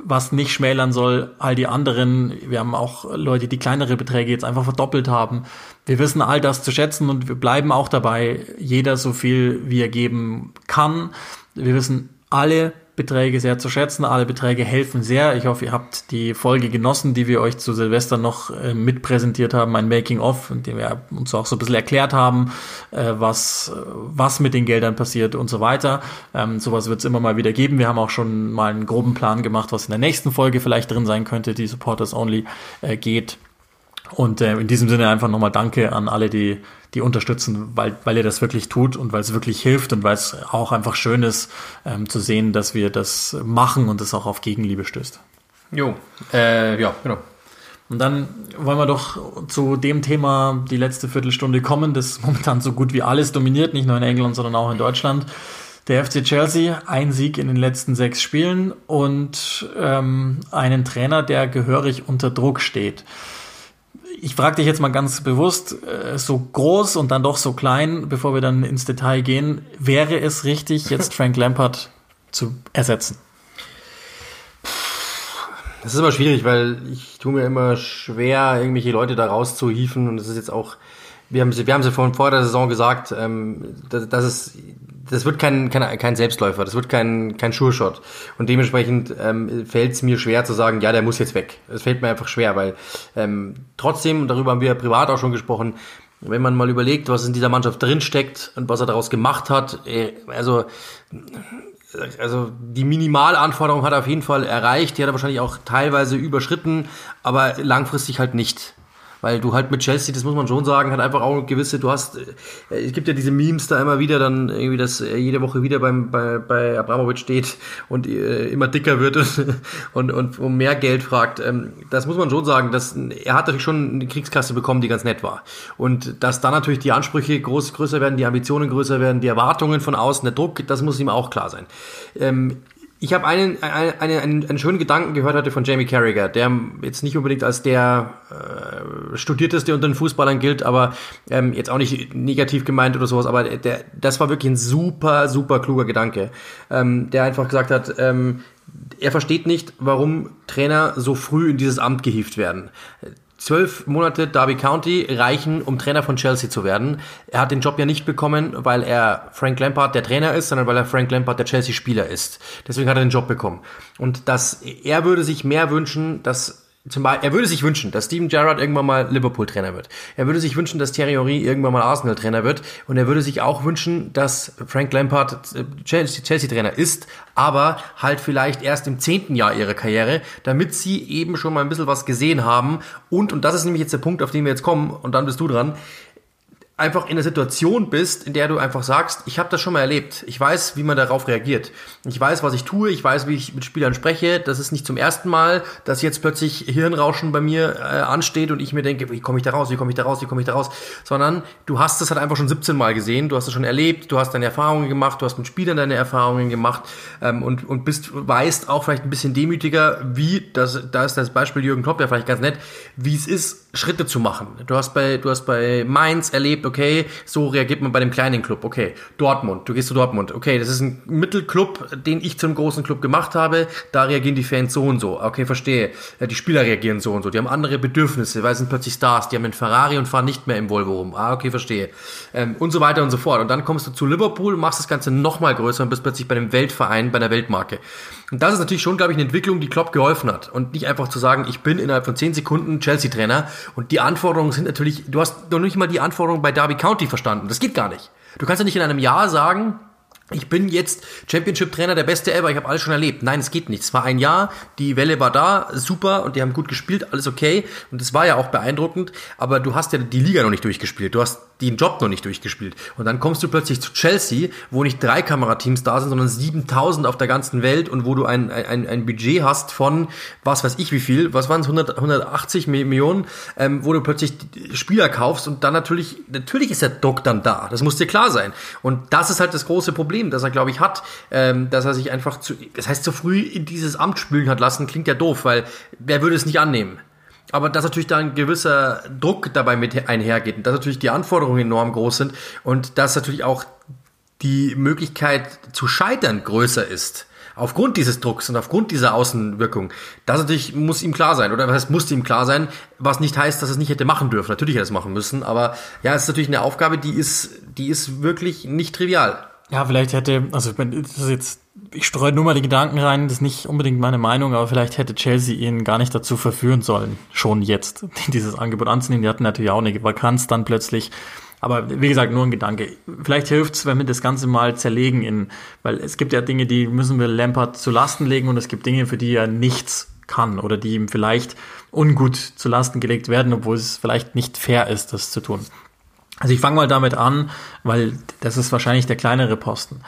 was nicht schmälern soll, all die anderen. Wir haben auch Leute, die kleinere Beträge jetzt einfach verdoppelt haben. Wir wissen all das zu schätzen und wir bleiben auch dabei, jeder so viel, wie er geben kann. Wir wissen alle Beträge sehr zu schätzen. Alle Beträge helfen sehr. Ich hoffe, ihr habt die Folge genossen, die wir euch zu Silvester noch äh, mitpräsentiert haben, ein Making-of, in dem wir uns auch so ein bisschen erklärt haben, äh, was, was mit den Geldern passiert und so weiter. Ähm, sowas wird es immer mal wieder geben. Wir haben auch schon mal einen groben Plan gemacht, was in der nächsten Folge vielleicht drin sein könnte, die Supporters Only äh, geht. Und äh, in diesem Sinne einfach nochmal Danke an alle, die, die unterstützen, weil, weil ihr das wirklich tut und weil es wirklich hilft und weil es auch einfach schön ist ähm, zu sehen, dass wir das machen und es auch auf Gegenliebe stößt. Jo, äh, ja, genau. Und dann wollen wir doch zu dem Thema die letzte Viertelstunde kommen, das momentan so gut wie alles dominiert, nicht nur in England, sondern auch in Deutschland. Der FC Chelsea, ein Sieg in den letzten sechs Spielen und ähm, einen Trainer, der gehörig unter Druck steht. Ich frage dich jetzt mal ganz bewusst, äh, so groß und dann doch so klein, bevor wir dann ins Detail gehen, wäre es richtig, jetzt (laughs) Frank Lampard zu ersetzen? Das ist immer schwierig, weil ich tue mir immer schwer, irgendwelche Leute da rauszuhieven und das ist jetzt auch, wir haben sie, wir haben sie vor, vor der Saison gesagt, ähm, das, das ist, das wird kein, kein, kein Selbstläufer, das wird kein, kein Sure-Shot. Und dementsprechend ähm, fällt es mir schwer zu sagen, ja, der muss jetzt weg. Es fällt mir einfach schwer, weil ähm, trotzdem, und darüber haben wir privat auch schon gesprochen, wenn man mal überlegt, was in dieser Mannschaft drinsteckt und was er daraus gemacht hat, äh, also also die Minimalanforderung hat er auf jeden Fall erreicht, die hat er wahrscheinlich auch teilweise überschritten, aber langfristig halt nicht. Weil du halt mit Chelsea, das muss man schon sagen, hat einfach auch gewisse, du hast, äh, es gibt ja diese Memes da immer wieder, dann irgendwie, dass er jede Woche wieder beim, bei, bei Abramovic steht und äh, immer dicker wird (laughs) und, und um mehr Geld fragt. Ähm, das muss man schon sagen, dass er hat natürlich schon eine Kriegskasse bekommen, die ganz nett war. Und dass dann natürlich die Ansprüche groß, größer werden, die Ambitionen größer werden, die Erwartungen von außen, der Druck, das muss ihm auch klar sein. Ähm, ich habe einen, einen, einen, einen schönen Gedanken gehört heute von Jamie Carragher, der jetzt nicht unbedingt als der äh, studierteste unter den Fußballern gilt, aber ähm, jetzt auch nicht negativ gemeint oder sowas, aber der, das war wirklich ein super, super kluger Gedanke, ähm, der einfach gesagt hat, ähm, er versteht nicht, warum Trainer so früh in dieses Amt gehievt werden. Zwölf Monate Derby County reichen, um Trainer von Chelsea zu werden. Er hat den Job ja nicht bekommen, weil er Frank Lampard der Trainer ist, sondern weil er Frank Lampard der Chelsea-Spieler ist. Deswegen hat er den Job bekommen. Und dass er würde sich mehr wünschen, dass zum Beispiel, er würde sich wünschen, dass Steven Gerrard irgendwann mal Liverpool-Trainer wird. Er würde sich wünschen, dass Thierry Henry irgendwann mal Arsenal-Trainer wird. Und er würde sich auch wünschen, dass Frank Lampard äh, Chelsea-Trainer ist, aber halt vielleicht erst im zehnten Jahr ihrer Karriere, damit sie eben schon mal ein bisschen was gesehen haben. Und, und das ist nämlich jetzt der Punkt, auf den wir jetzt kommen, und dann bist du dran, einfach in einer Situation bist, in der du einfach sagst, ich habe das schon mal erlebt. Ich weiß, wie man darauf reagiert. Ich weiß, was ich tue. Ich weiß, wie ich mit Spielern spreche. Das ist nicht zum ersten Mal, dass jetzt plötzlich Hirnrauschen bei mir äh, ansteht und ich mir denke, wie komme ich da raus? Wie komme ich da raus? Wie komme ich da raus? Sondern du hast es halt einfach schon 17 Mal gesehen. Du hast es schon erlebt. Du hast deine Erfahrungen gemacht. Du hast mit Spielern deine Erfahrungen gemacht ähm, und und bist weißt auch vielleicht ein bisschen demütiger, wie das. Da ist das Beispiel Jürgen Klopp ja vielleicht ganz nett, wie es ist Schritte zu machen. Du hast bei, du hast bei Mainz erlebt, okay, so reagiert man bei dem kleinen Club, okay. Dortmund, du gehst zu Dortmund, okay, das ist ein Mittelclub, den ich zum großen Club gemacht habe, da reagieren die Fans so und so, okay, verstehe. Die Spieler reagieren so und so, die haben andere Bedürfnisse, weil sie sind plötzlich Stars, die haben einen Ferrari und fahren nicht mehr im Volvo rum, ah, okay, verstehe. Ähm, und so weiter und so fort. Und dann kommst du zu Liverpool, machst das Ganze nochmal größer und bist plötzlich bei einem Weltverein, bei einer Weltmarke. Und das ist natürlich schon, glaube ich, eine Entwicklung, die Klopp geholfen hat. Und nicht einfach zu sagen, ich bin innerhalb von 10 Sekunden Chelsea-Trainer. Und die Anforderungen sind natürlich, du hast noch nicht mal die Anforderungen bei Derby County verstanden. Das geht gar nicht. Du kannst ja nicht in einem Jahr sagen, ich bin jetzt Championship-Trainer, der beste ever, ich habe alles schon erlebt. Nein, es geht nicht. Es war ein Jahr, die Welle war da, super und die haben gut gespielt, alles okay. Und es war ja auch beeindruckend, aber du hast ja die Liga noch nicht durchgespielt. Du hast den Job noch nicht durchgespielt. Und dann kommst du plötzlich zu Chelsea, wo nicht drei Kamerateams da sind, sondern 7000 auf der ganzen Welt und wo du ein, ein, ein Budget hast von, was weiß ich wie viel, was waren es, 100, 180 Millionen, ähm, wo du plötzlich Spieler kaufst und dann natürlich, natürlich ist der Druck dann da. Das muss dir klar sein. Und das ist halt das große Problem, das er, glaube ich, hat, ähm, dass er sich einfach zu, das heißt, zu früh in dieses Amt spülen hat lassen, klingt ja doof, weil wer würde es nicht annehmen? Aber dass natürlich da ein gewisser Druck dabei mit einhergeht und dass natürlich die Anforderungen enorm groß sind und dass natürlich auch die Möglichkeit zu scheitern größer ist. Aufgrund dieses Drucks und aufgrund dieser Außenwirkung. Das natürlich muss ihm klar sein. Oder was heißt, musste ihm klar sein, was nicht heißt, dass er es nicht hätte machen dürfen. Natürlich hätte er es machen müssen. Aber ja, es ist natürlich eine Aufgabe, die ist, die ist wirklich nicht trivial. Ja, vielleicht hätte, also das ist jetzt ich streue nur mal die Gedanken rein, das ist nicht unbedingt meine Meinung, aber vielleicht hätte Chelsea ihn gar nicht dazu verführen sollen, schon jetzt (laughs) dieses Angebot anzunehmen. Die hatten natürlich auch eine Vakanz dann plötzlich. Aber wie gesagt, nur ein Gedanke. Vielleicht hilft es, wenn wir das Ganze mal zerlegen in, weil es gibt ja Dinge, die müssen wir Lampard zu Lasten legen und es gibt Dinge, für die er nichts kann oder die ihm vielleicht ungut zu Lasten gelegt werden, obwohl es vielleicht nicht fair ist, das zu tun. Also ich fange mal damit an, weil das ist wahrscheinlich der kleinere Posten.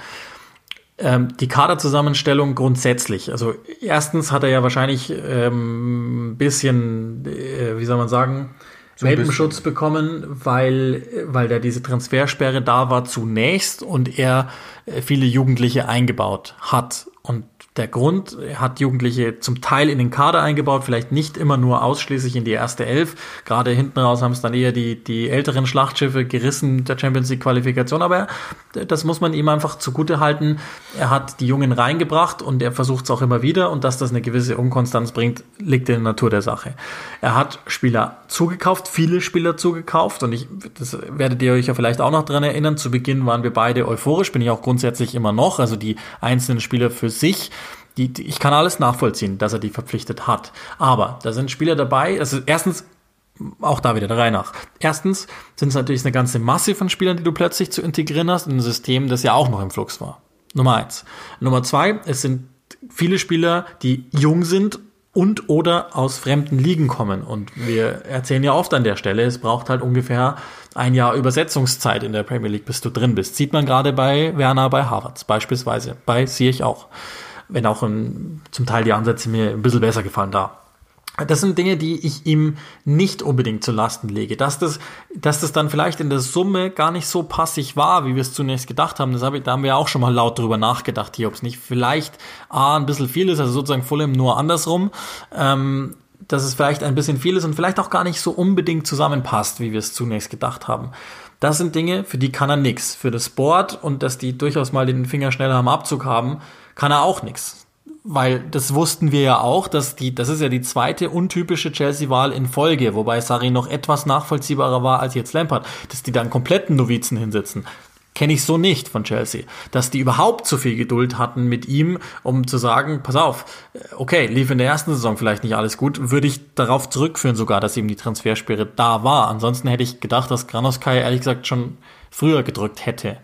Ähm, die Kaderzusammenstellung grundsätzlich. Also erstens hat er ja wahrscheinlich ähm, bisschen, äh, wie soll man sagen, so Welpenschutz bekommen, weil, weil da diese Transfersperre da war zunächst und er äh, viele Jugendliche eingebaut hat. Und der Grund, hat Jugendliche zum Teil in den Kader eingebaut, vielleicht nicht immer nur ausschließlich in die erste Elf. Gerade hinten raus haben es dann eher die, die älteren Schlachtschiffe gerissen der Champions League Qualifikation. Aber das muss man ihm einfach zugute halten. Er hat die Jungen reingebracht und er versucht es auch immer wieder. Und dass das eine gewisse Unkonstanz bringt, liegt in der Natur der Sache. Er hat Spieler zugekauft, viele Spieler zugekauft. Und ich, das werdet ihr euch ja vielleicht auch noch dran erinnern. Zu Beginn waren wir beide euphorisch, bin ich auch grundsätzlich immer noch. Also die einzelnen Spieler für sich die, die, ich kann alles nachvollziehen, dass er die verpflichtet hat. Aber da sind Spieler dabei, also erstens, auch da wieder der Reihe nach. Erstens sind es natürlich eine ganze Masse von Spielern, die du plötzlich zu integrieren hast in ein System, das ja auch noch im Flux war. Nummer eins. Nummer zwei, es sind viele Spieler, die jung sind und oder aus fremden Ligen kommen. Und wir erzählen ja oft an der Stelle, es braucht halt ungefähr ein Jahr Übersetzungszeit in der Premier League, bis du drin bist. Sieht man gerade bei Werner, bei Harvards beispielsweise. Bei sehe ich auch wenn auch um, zum Teil die Ansätze mir ein bisschen besser gefallen da. Das sind Dinge, die ich ihm nicht unbedingt zu Lasten lege. Dass das, dass das dann vielleicht in der Summe gar nicht so passig war, wie wir es zunächst gedacht haben, das habe ich, da haben wir auch schon mal laut drüber nachgedacht hier, ob es nicht vielleicht A, ein bisschen viel ist, also sozusagen Fulham nur andersrum, ähm, dass es vielleicht ein bisschen viel ist und vielleicht auch gar nicht so unbedingt zusammenpasst, wie wir es zunächst gedacht haben. Das sind Dinge, für die kann er nix. Für das Board und dass die durchaus mal den Finger schneller am Abzug haben, kann er auch nichts. Weil das wussten wir ja auch, dass die, das ist ja die zweite untypische Chelsea-Wahl in Folge, wobei Sari noch etwas nachvollziehbarer war als jetzt Lampard, dass die dann kompletten Novizen hinsetzen. Kenne ich so nicht von Chelsea. Dass die überhaupt so viel Geduld hatten mit ihm, um zu sagen, pass auf, okay, lief in der ersten Saison vielleicht nicht alles gut, würde ich darauf zurückführen sogar, dass eben die Transfersperre da war. Ansonsten hätte ich gedacht, dass Granoskai ehrlich gesagt schon früher gedrückt hätte.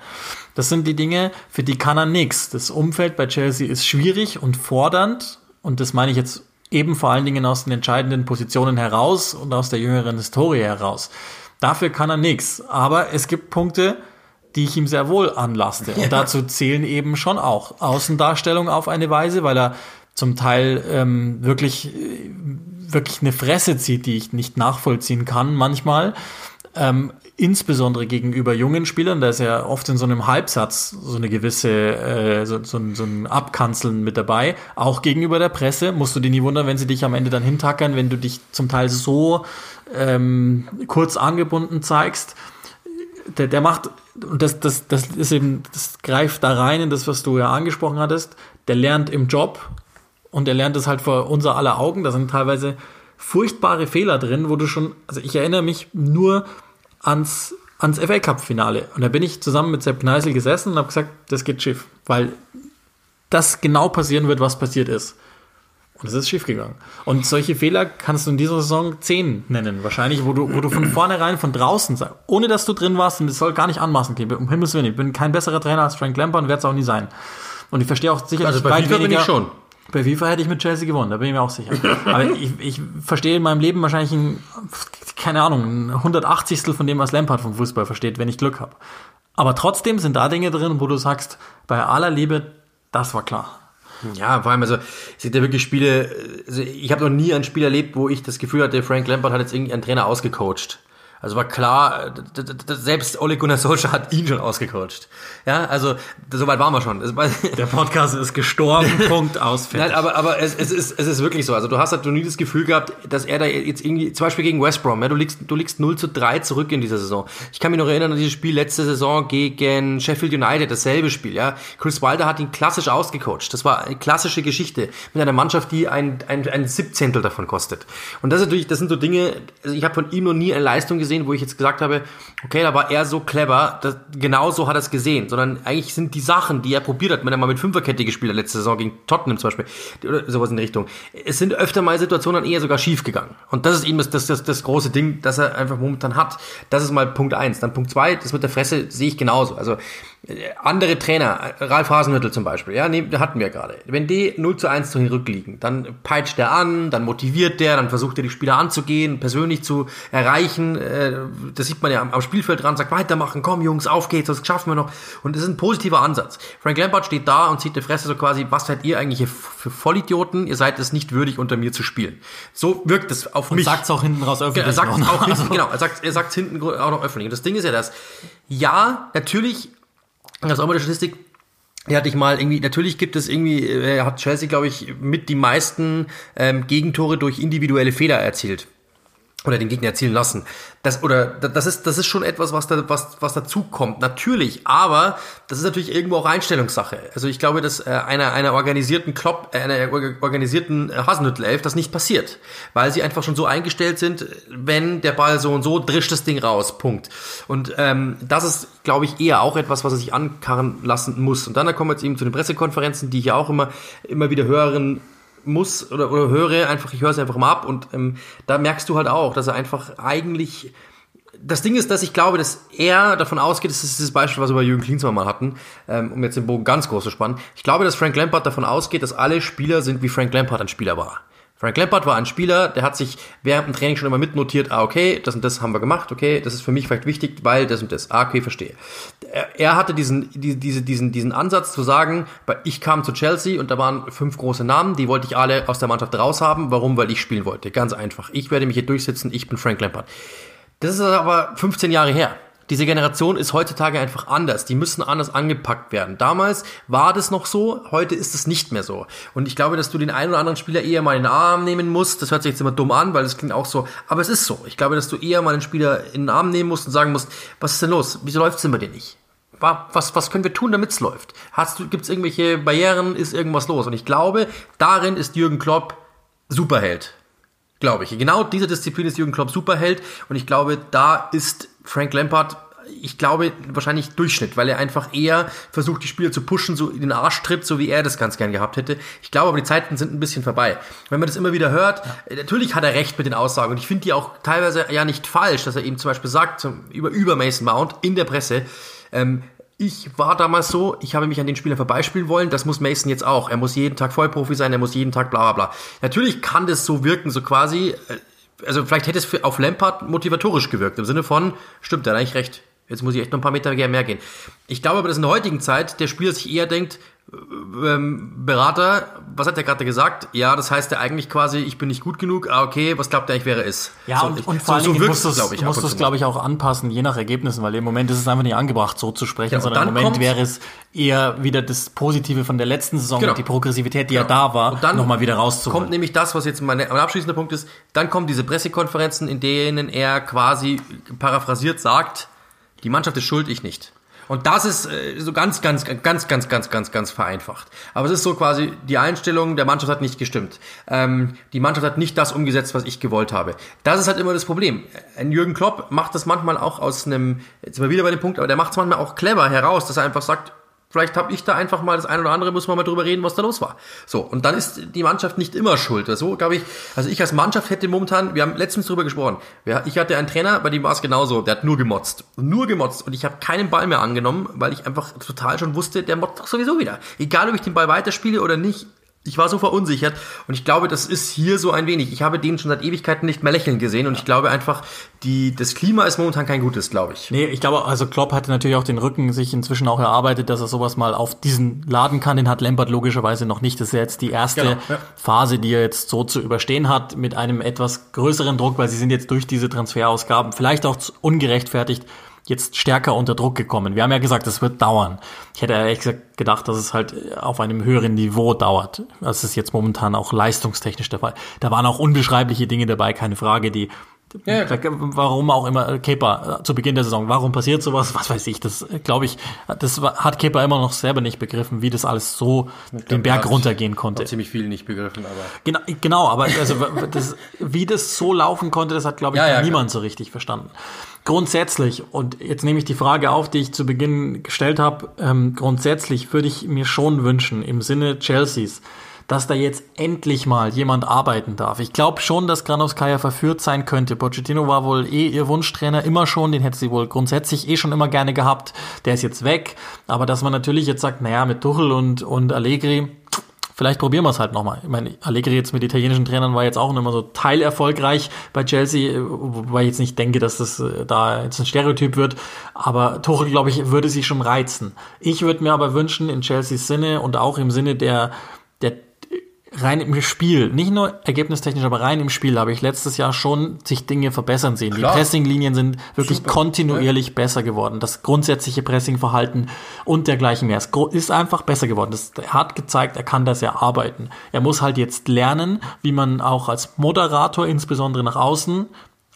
Das sind die Dinge, für die kann er nichts. Das Umfeld bei Chelsea ist schwierig und fordernd und das meine ich jetzt eben vor allen Dingen aus den entscheidenden Positionen heraus und aus der jüngeren Historie heraus. Dafür kann er nichts. Aber es gibt Punkte, die ich ihm sehr wohl anlaste. Und dazu zählen eben schon auch Außendarstellung auf eine Weise, weil er zum Teil ähm, wirklich, wirklich eine Fresse zieht, die ich nicht nachvollziehen kann manchmal. Ähm, insbesondere gegenüber jungen Spielern, da ist ja oft in so einem Halbsatz so eine gewisse, äh, so, so, so ein Abkanzeln mit dabei. Auch gegenüber der Presse musst du dir nie wundern, wenn sie dich am Ende dann hintackern, wenn du dich zum Teil so ähm, kurz angebunden zeigst. Der, der macht, und das, das, das ist eben, das greift da rein in das, was du ja angesprochen hattest, der lernt im Job und er lernt es halt vor unser aller Augen. Da sind teilweise furchtbare Fehler drin, wo du schon, also ich erinnere mich nur ans, ans FA Cup Finale. Und da bin ich zusammen mit Sepp Kneisel gesessen und habe gesagt, das geht schief, weil das genau passieren wird, was passiert ist. Und es ist schief gegangen. Und solche Fehler kannst du in dieser Saison zehn nennen, wahrscheinlich, wo du, wo du von vornherein, von draußen sagst, ohne dass du drin warst, und es soll gar nicht anmaßen klingen, um Himmels Willen, ich bin kein besserer Trainer als Frank Lampard und werde es auch nie sein. Und ich verstehe auch sicherlich also bei weit FIFA weniger, bin ich schon. Bei FIFA hätte ich mit Chelsea gewonnen, da bin ich mir auch sicher. Aber ich, ich verstehe in meinem Leben wahrscheinlich ein, keine Ahnung, ein 180. von dem, was Lampard vom Fußball versteht, wenn ich Glück habe. Aber trotzdem sind da Dinge drin, wo du sagst, bei aller Liebe, das war klar. Ja, vor allem, also es sind ja wirklich Spiele, also ich habe noch nie ein Spiel erlebt, wo ich das Gefühl hatte, Frank Lampard hat jetzt irgendwie einen Trainer ausgecoacht. Also war klar, selbst Ole Gunnar Solskjaer hat ihn schon ausgecoacht. Ja, also soweit waren wir schon. (laughs) Der Podcast ist gestorben, (laughs) Punkt, aus. Nein, aber, aber es, es, ist, es ist wirklich so. Also du hast halt nie das Gefühl gehabt, dass er da jetzt irgendwie, zum Beispiel gegen West Brom, ja, du liegst, du liegst 0 zu 3 zurück in dieser Saison. Ich kann mich noch erinnern an dieses Spiel letzte Saison gegen Sheffield United, dasselbe Spiel, ja. Chris Wilder hat ihn klassisch ausgecoacht. Das war eine klassische Geschichte mit einer Mannschaft, die ein, ein, ein Siebzehntel davon kostet. Und das ist natürlich, das sind so Dinge, also ich habe von ihm noch nie eine Leistung gesehen, gesehen, wo ich jetzt gesagt habe, okay, da war er so clever, dass, genau so hat er es gesehen, sondern eigentlich sind die Sachen, die er probiert hat, wenn er mal mit Fünferkette gespielt hat, letzte Saison gegen Tottenham zum Beispiel, oder sowas in die Richtung, es sind öfter mal Situationen dann eher sogar schief gegangen. Und das ist eben das, das, das, das große Ding, das er einfach momentan hat. Das ist mal Punkt eins. Dann Punkt zwei, das mit der Fresse sehe ich genauso. Also andere Trainer, Ralf Hasenhüttel zum Beispiel, ja, nee, hatten wir gerade. Wenn die 0 zu 1 zurückliegen, dann peitscht er an, dann motiviert der, dann versucht er die Spieler anzugehen, persönlich zu erreichen. Äh, das sieht man ja am Spielfeld dran, sagt weitermachen, komm Jungs, auf geht's, das schaffen wir noch. Und das ist ein positiver Ansatz. Frank Lampard steht da und zieht die Fresse so quasi, was seid ihr eigentlich für Vollidioten? Ihr seid es nicht würdig, unter mir zu spielen. So wirkt es auf und mich. sagt es auch hinten raus öffentlich. Er sagt es auch hinten, genau, er sagt er sagt hinten auch noch öffentlich. Und das Ding ist ja das, ja, natürlich das ist auch mal eine Statistik, die hatte ich mal irgendwie, natürlich gibt es irgendwie, äh, hat Chelsea, glaube ich, mit die meisten ähm, Gegentore durch individuelle Fehler erzielt oder den Gegner erzielen lassen. Das, oder das ist, das ist schon etwas, was da, was, was dazu kommt. Natürlich, aber das ist natürlich irgendwo auch Einstellungssache. Also ich glaube, dass äh, einer, einer organisierten Klopp, äh, einer organisierten äh, Hasenhüttel-Elf das nicht passiert. Weil sie einfach schon so eingestellt sind, wenn der Ball so und so, drischt das Ding raus. Punkt. Und ähm, das ist, glaube ich, eher auch etwas, was er sich ankarren lassen muss. Und dann kommen wir jetzt eben zu den Pressekonferenzen, die ich ja auch immer, immer wieder hören muss oder, oder höre, einfach, ich höre es einfach mal ab und ähm, da merkst du halt auch, dass er einfach eigentlich das Ding ist, dass ich glaube, dass er davon ausgeht, das ist das Beispiel, was wir bei Jürgen Klinsmann mal hatten, ähm, um jetzt den Bogen ganz groß zu spannen. Ich glaube, dass Frank Lampard davon ausgeht, dass alle Spieler sind, wie Frank Lampard ein Spieler war. Frank Lampard war ein Spieler, der hat sich während dem Training schon immer mitnotiert, ah, okay, das und das haben wir gemacht, okay, das ist für mich vielleicht wichtig, weil das und das, ah, okay, verstehe. Er, er hatte diesen, die, diese, diesen, diesen Ansatz zu sagen, ich kam zu Chelsea und da waren fünf große Namen, die wollte ich alle aus der Mannschaft raus haben. Warum? Weil ich spielen wollte. Ganz einfach. Ich werde mich hier durchsetzen, ich bin Frank Lampard. Das ist aber 15 Jahre her. Diese Generation ist heutzutage einfach anders. Die müssen anders angepackt werden. Damals war das noch so, heute ist es nicht mehr so. Und ich glaube, dass du den einen oder anderen Spieler eher mal in den Arm nehmen musst. Das hört sich jetzt immer dumm an, weil das klingt auch so. Aber es ist so. Ich glaube, dass du eher mal einen Spieler in den Arm nehmen musst und sagen musst, was ist denn los? Wieso läuft es bei dir nicht? Was, was können wir tun, damit es läuft? Gibt es irgendwelche Barrieren? Ist irgendwas los? Und ich glaube, darin ist Jürgen Klopp Superheld. Glaube ich. Genau diese Disziplin ist Jürgen Klopp Superheld. Und ich glaube, da ist Frank Lampard, ich glaube, wahrscheinlich Durchschnitt, weil er einfach eher versucht, die Spieler zu pushen, so in den Arsch tritt, so wie er das ganz gern gehabt hätte. Ich glaube aber, die Zeiten sind ein bisschen vorbei. Wenn man das immer wieder hört, ja. natürlich hat er recht mit den Aussagen und ich finde die auch teilweise ja nicht falsch, dass er eben zum Beispiel sagt, zum, über, über Mason Mount in der Presse, ähm, ich war damals so, ich habe mich an den Spieler vorbeispielen wollen, das muss Mason jetzt auch. Er muss jeden Tag Vollprofi sein, er muss jeden Tag bla bla bla. Natürlich kann das so wirken, so quasi, äh, also vielleicht hätte es auf Lampard motivatorisch gewirkt, im Sinne von, stimmt, er hat eigentlich recht. Jetzt muss ich echt noch ein paar Meter mehr gehen. Ich glaube aber, dass in der heutigen Zeit der Spieler sich eher denkt, ähm, Berater, was hat der gerade gesagt? Ja, das heißt ja eigentlich quasi, ich bin nicht gut genug. Ah, okay, was glaubt er eigentlich wäre es? Ja, so, und, und vor so, allem so musst du es, glaube ich, musst du es, glaube ich, auch anpassen, je nach Ergebnissen, weil im Moment ist es einfach nicht angebracht, so zu sprechen, ja, sondern im Moment wäre es eher wieder das Positive von der letzten Saison genau. und die Progressivität, die genau. ja da war, nochmal wieder rauszuholen. kommt nämlich das, was jetzt mein, mein abschließender Punkt ist, dann kommen diese Pressekonferenzen, in denen er quasi paraphrasiert sagt, die Mannschaft ist schuld, ich nicht. Und das ist äh, so ganz, ganz, ganz, ganz, ganz, ganz, ganz vereinfacht. Aber es ist so quasi, die Einstellung der Mannschaft hat nicht gestimmt. Ähm, die Mannschaft hat nicht das umgesetzt, was ich gewollt habe. Das ist halt immer das Problem. Ein Jürgen Klopp macht das manchmal auch aus einem, jetzt sind wir wieder bei dem Punkt, aber der macht es manchmal auch clever heraus, dass er einfach sagt, Vielleicht habe ich da einfach mal das eine oder andere, muss man mal drüber reden, was da los war. So, und dann ist die Mannschaft nicht immer schuld. So, glaube ich, also ich als Mannschaft hätte momentan, wir haben letztens drüber gesprochen, ich hatte einen Trainer, bei dem war es genauso, der hat nur gemotzt. Nur gemotzt. Und ich habe keinen Ball mehr angenommen, weil ich einfach total schon wusste, der motzt doch sowieso wieder. Egal, ob ich den Ball weiterspiele oder nicht, ich war so verunsichert und ich glaube, das ist hier so ein wenig. Ich habe den schon seit Ewigkeiten nicht mehr lächeln gesehen und ich glaube einfach, die, das Klima ist momentan kein gutes, glaube ich. Nee, ich glaube, also Klopp hatte natürlich auch den Rücken sich inzwischen auch erarbeitet, dass er sowas mal auf diesen laden kann. Den hat Lambert logischerweise noch nicht. Das ist ja jetzt die erste genau, ja. Phase, die er jetzt so zu überstehen hat mit einem etwas größeren Druck, weil sie sind jetzt durch diese Transferausgaben vielleicht auch ungerechtfertigt jetzt stärker unter Druck gekommen. Wir haben ja gesagt, es wird dauern. Ich hätte ehrlich gesagt gedacht, dass es halt auf einem höheren Niveau dauert. Das ist jetzt momentan auch leistungstechnisch der Fall. Da waren auch unbeschreibliche Dinge dabei, keine Frage, die ja, ja, warum auch immer Kepa zu Beginn der Saison, warum passiert sowas? Was weiß ich, das glaube ich, das hat Kepa immer noch selber nicht begriffen, wie das alles so glaub, den Berg runtergehen konnte. ziemlich viel nicht begriffen, aber genau, genau, aber also das, wie das so laufen konnte, das hat glaube ich ja, niemand klar. so richtig verstanden. Grundsätzlich, und jetzt nehme ich die Frage auf, die ich zu Beginn gestellt habe, ähm, grundsätzlich würde ich mir schon wünschen, im Sinne Chelseas, dass da jetzt endlich mal jemand arbeiten darf. Ich glaube schon, dass Granovskaya verführt sein könnte. Pochettino war wohl eh ihr Wunschtrainer immer schon, den hätte sie wohl grundsätzlich eh schon immer gerne gehabt. Der ist jetzt weg. Aber dass man natürlich jetzt sagt, naja, mit Tuchel und, und Allegri, vielleicht probieren wir es halt nochmal. Ich meine, Allegri jetzt mit italienischen Trainern war jetzt auch immer so teilerfolgreich bei Chelsea, wobei ich jetzt nicht denke, dass das äh, da jetzt ein Stereotyp wird. Aber Tuchel, glaube ich, würde sich schon reizen. Ich würde mir aber wünschen, in Chelseas Sinne und auch im Sinne der rein im Spiel, nicht nur ergebnistechnisch, aber rein im Spiel habe ich letztes Jahr schon sich Dinge verbessern sehen. Klar. Die Pressinglinien sind wirklich Super. kontinuierlich ja. besser geworden. Das grundsätzliche Pressingverhalten und dergleichen mehr. Es ist einfach besser geworden. Das, er hat gezeigt, er kann das ja arbeiten. Er muss halt jetzt lernen, wie man auch als Moderator, insbesondere nach außen,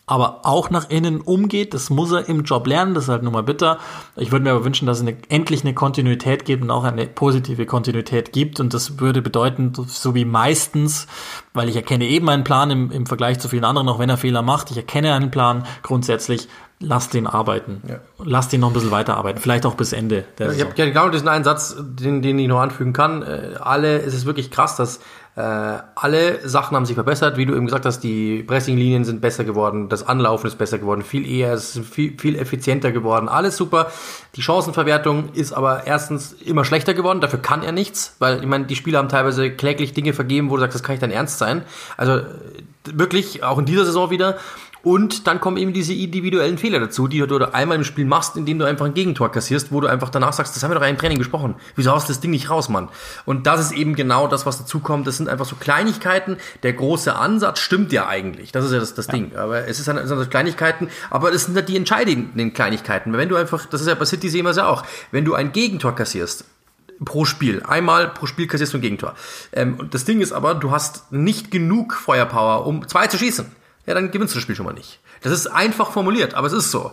aber auch nach innen umgeht. Das muss er im Job lernen, das ist halt nun mal bitter. Ich würde mir aber wünschen, dass es eine, endlich eine Kontinuität gibt und auch eine positive Kontinuität gibt. Und das würde bedeuten, so wie meistens, weil ich erkenne eben einen Plan im, im Vergleich zu vielen anderen, auch wenn er Fehler macht. Ich erkenne einen Plan grundsätzlich. Lass den arbeiten. Ja. Lass den noch ein bisschen weiterarbeiten. Vielleicht auch bis Ende Ich habe genau diesen einen Satz, den, den ich noch anfügen kann. Äh, alle, es ist wirklich krass, dass äh, alle Sachen haben sich verbessert, wie du eben gesagt hast, die Pressinglinien sind besser geworden, das Anlaufen ist besser geworden, viel eher, es ist viel, viel effizienter geworden, alles super. Die Chancenverwertung ist aber erstens immer schlechter geworden, dafür kann er nichts, weil ich meine, die Spieler haben teilweise kläglich Dinge vergeben, wo du sagst, das kann ich dann ernst sein. Also wirklich, auch in dieser Saison wieder. Und dann kommen eben diese individuellen Fehler dazu, die du einmal im Spiel machst, indem du einfach ein Gegentor kassierst, wo du einfach danach sagst, das haben wir doch im Training besprochen. Wieso haust du das Ding nicht raus, Mann? Und das ist eben genau das, was dazu kommt. Das sind einfach so Kleinigkeiten. Der große Ansatz stimmt ja eigentlich. Das ist ja das, das ja. Ding. Aber es ist dann, sind das Kleinigkeiten, aber es sind halt die entscheidenden Kleinigkeiten. Wenn du einfach, das ist ja bei City sehen wir es ja auch, wenn du ein Gegentor kassierst, pro Spiel. Einmal pro Spiel kassierst du ein Gegentor. Ähm, und das Ding ist aber, du hast nicht genug Feuerpower, um zwei zu schießen ja, dann gewinnst du das Spiel schon mal nicht. Das ist einfach formuliert, aber es ist so.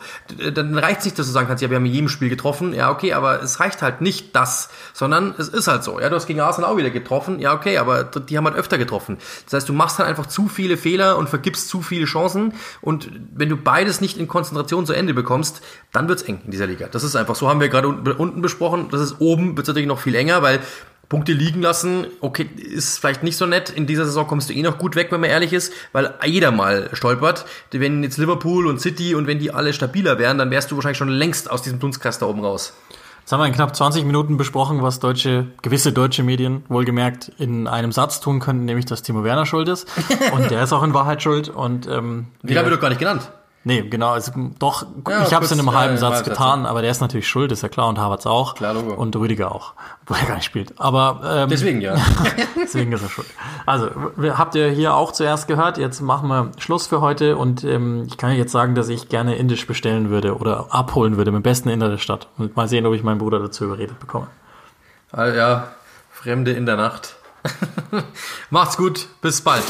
Dann reicht es nicht, dass du sagen kannst, ja, wir haben in jedem Spiel getroffen. Ja, okay, aber es reicht halt nicht das, sondern es ist halt so. Ja, du hast gegen Arsenal auch wieder getroffen. Ja, okay, aber die haben halt öfter getroffen. Das heißt, du machst halt einfach zu viele Fehler und vergibst zu viele Chancen. Und wenn du beides nicht in Konzentration zu Ende bekommst, dann wird's eng in dieser Liga. Das ist einfach so. Haben wir gerade unten besprochen. Das ist oben, wird's natürlich noch viel enger, weil Punkte liegen lassen, okay, ist vielleicht nicht so nett. In dieser Saison kommst du eh noch gut weg, wenn man ehrlich ist, weil jeder mal stolpert. Wenn jetzt Liverpool und City und wenn die alle stabiler wären, dann wärst du wahrscheinlich schon längst aus diesem Dunstkreis da oben raus. Jetzt haben wir in knapp 20 Minuten besprochen, was deutsche, gewisse deutsche Medien wohlgemerkt in einem Satz tun könnten, nämlich dass Timo Werner schuld ist. Und der ist auch in Wahrheit schuld. Und ähm, den haben wir doch gar nicht genannt. Nee, genau, also doch, ja, ich habe es in einem halben Satz getan, aber der ist natürlich schuld, ist ja klar, und Havertz auch. Klar, Logo. Und Rüdiger auch, wo er gar nicht spielt. Aber ähm, deswegen ja. (laughs) deswegen ist er schuld. Also, habt ihr hier auch zuerst gehört, jetzt machen wir Schluss für heute und ähm, ich kann jetzt sagen, dass ich gerne Indisch bestellen würde oder abholen würde, mit dem besten Inder der Stadt. Und mal sehen, ob ich meinen Bruder dazu überredet bekomme. Ah, ja, Fremde in der Nacht. (laughs) Macht's gut, bis bald.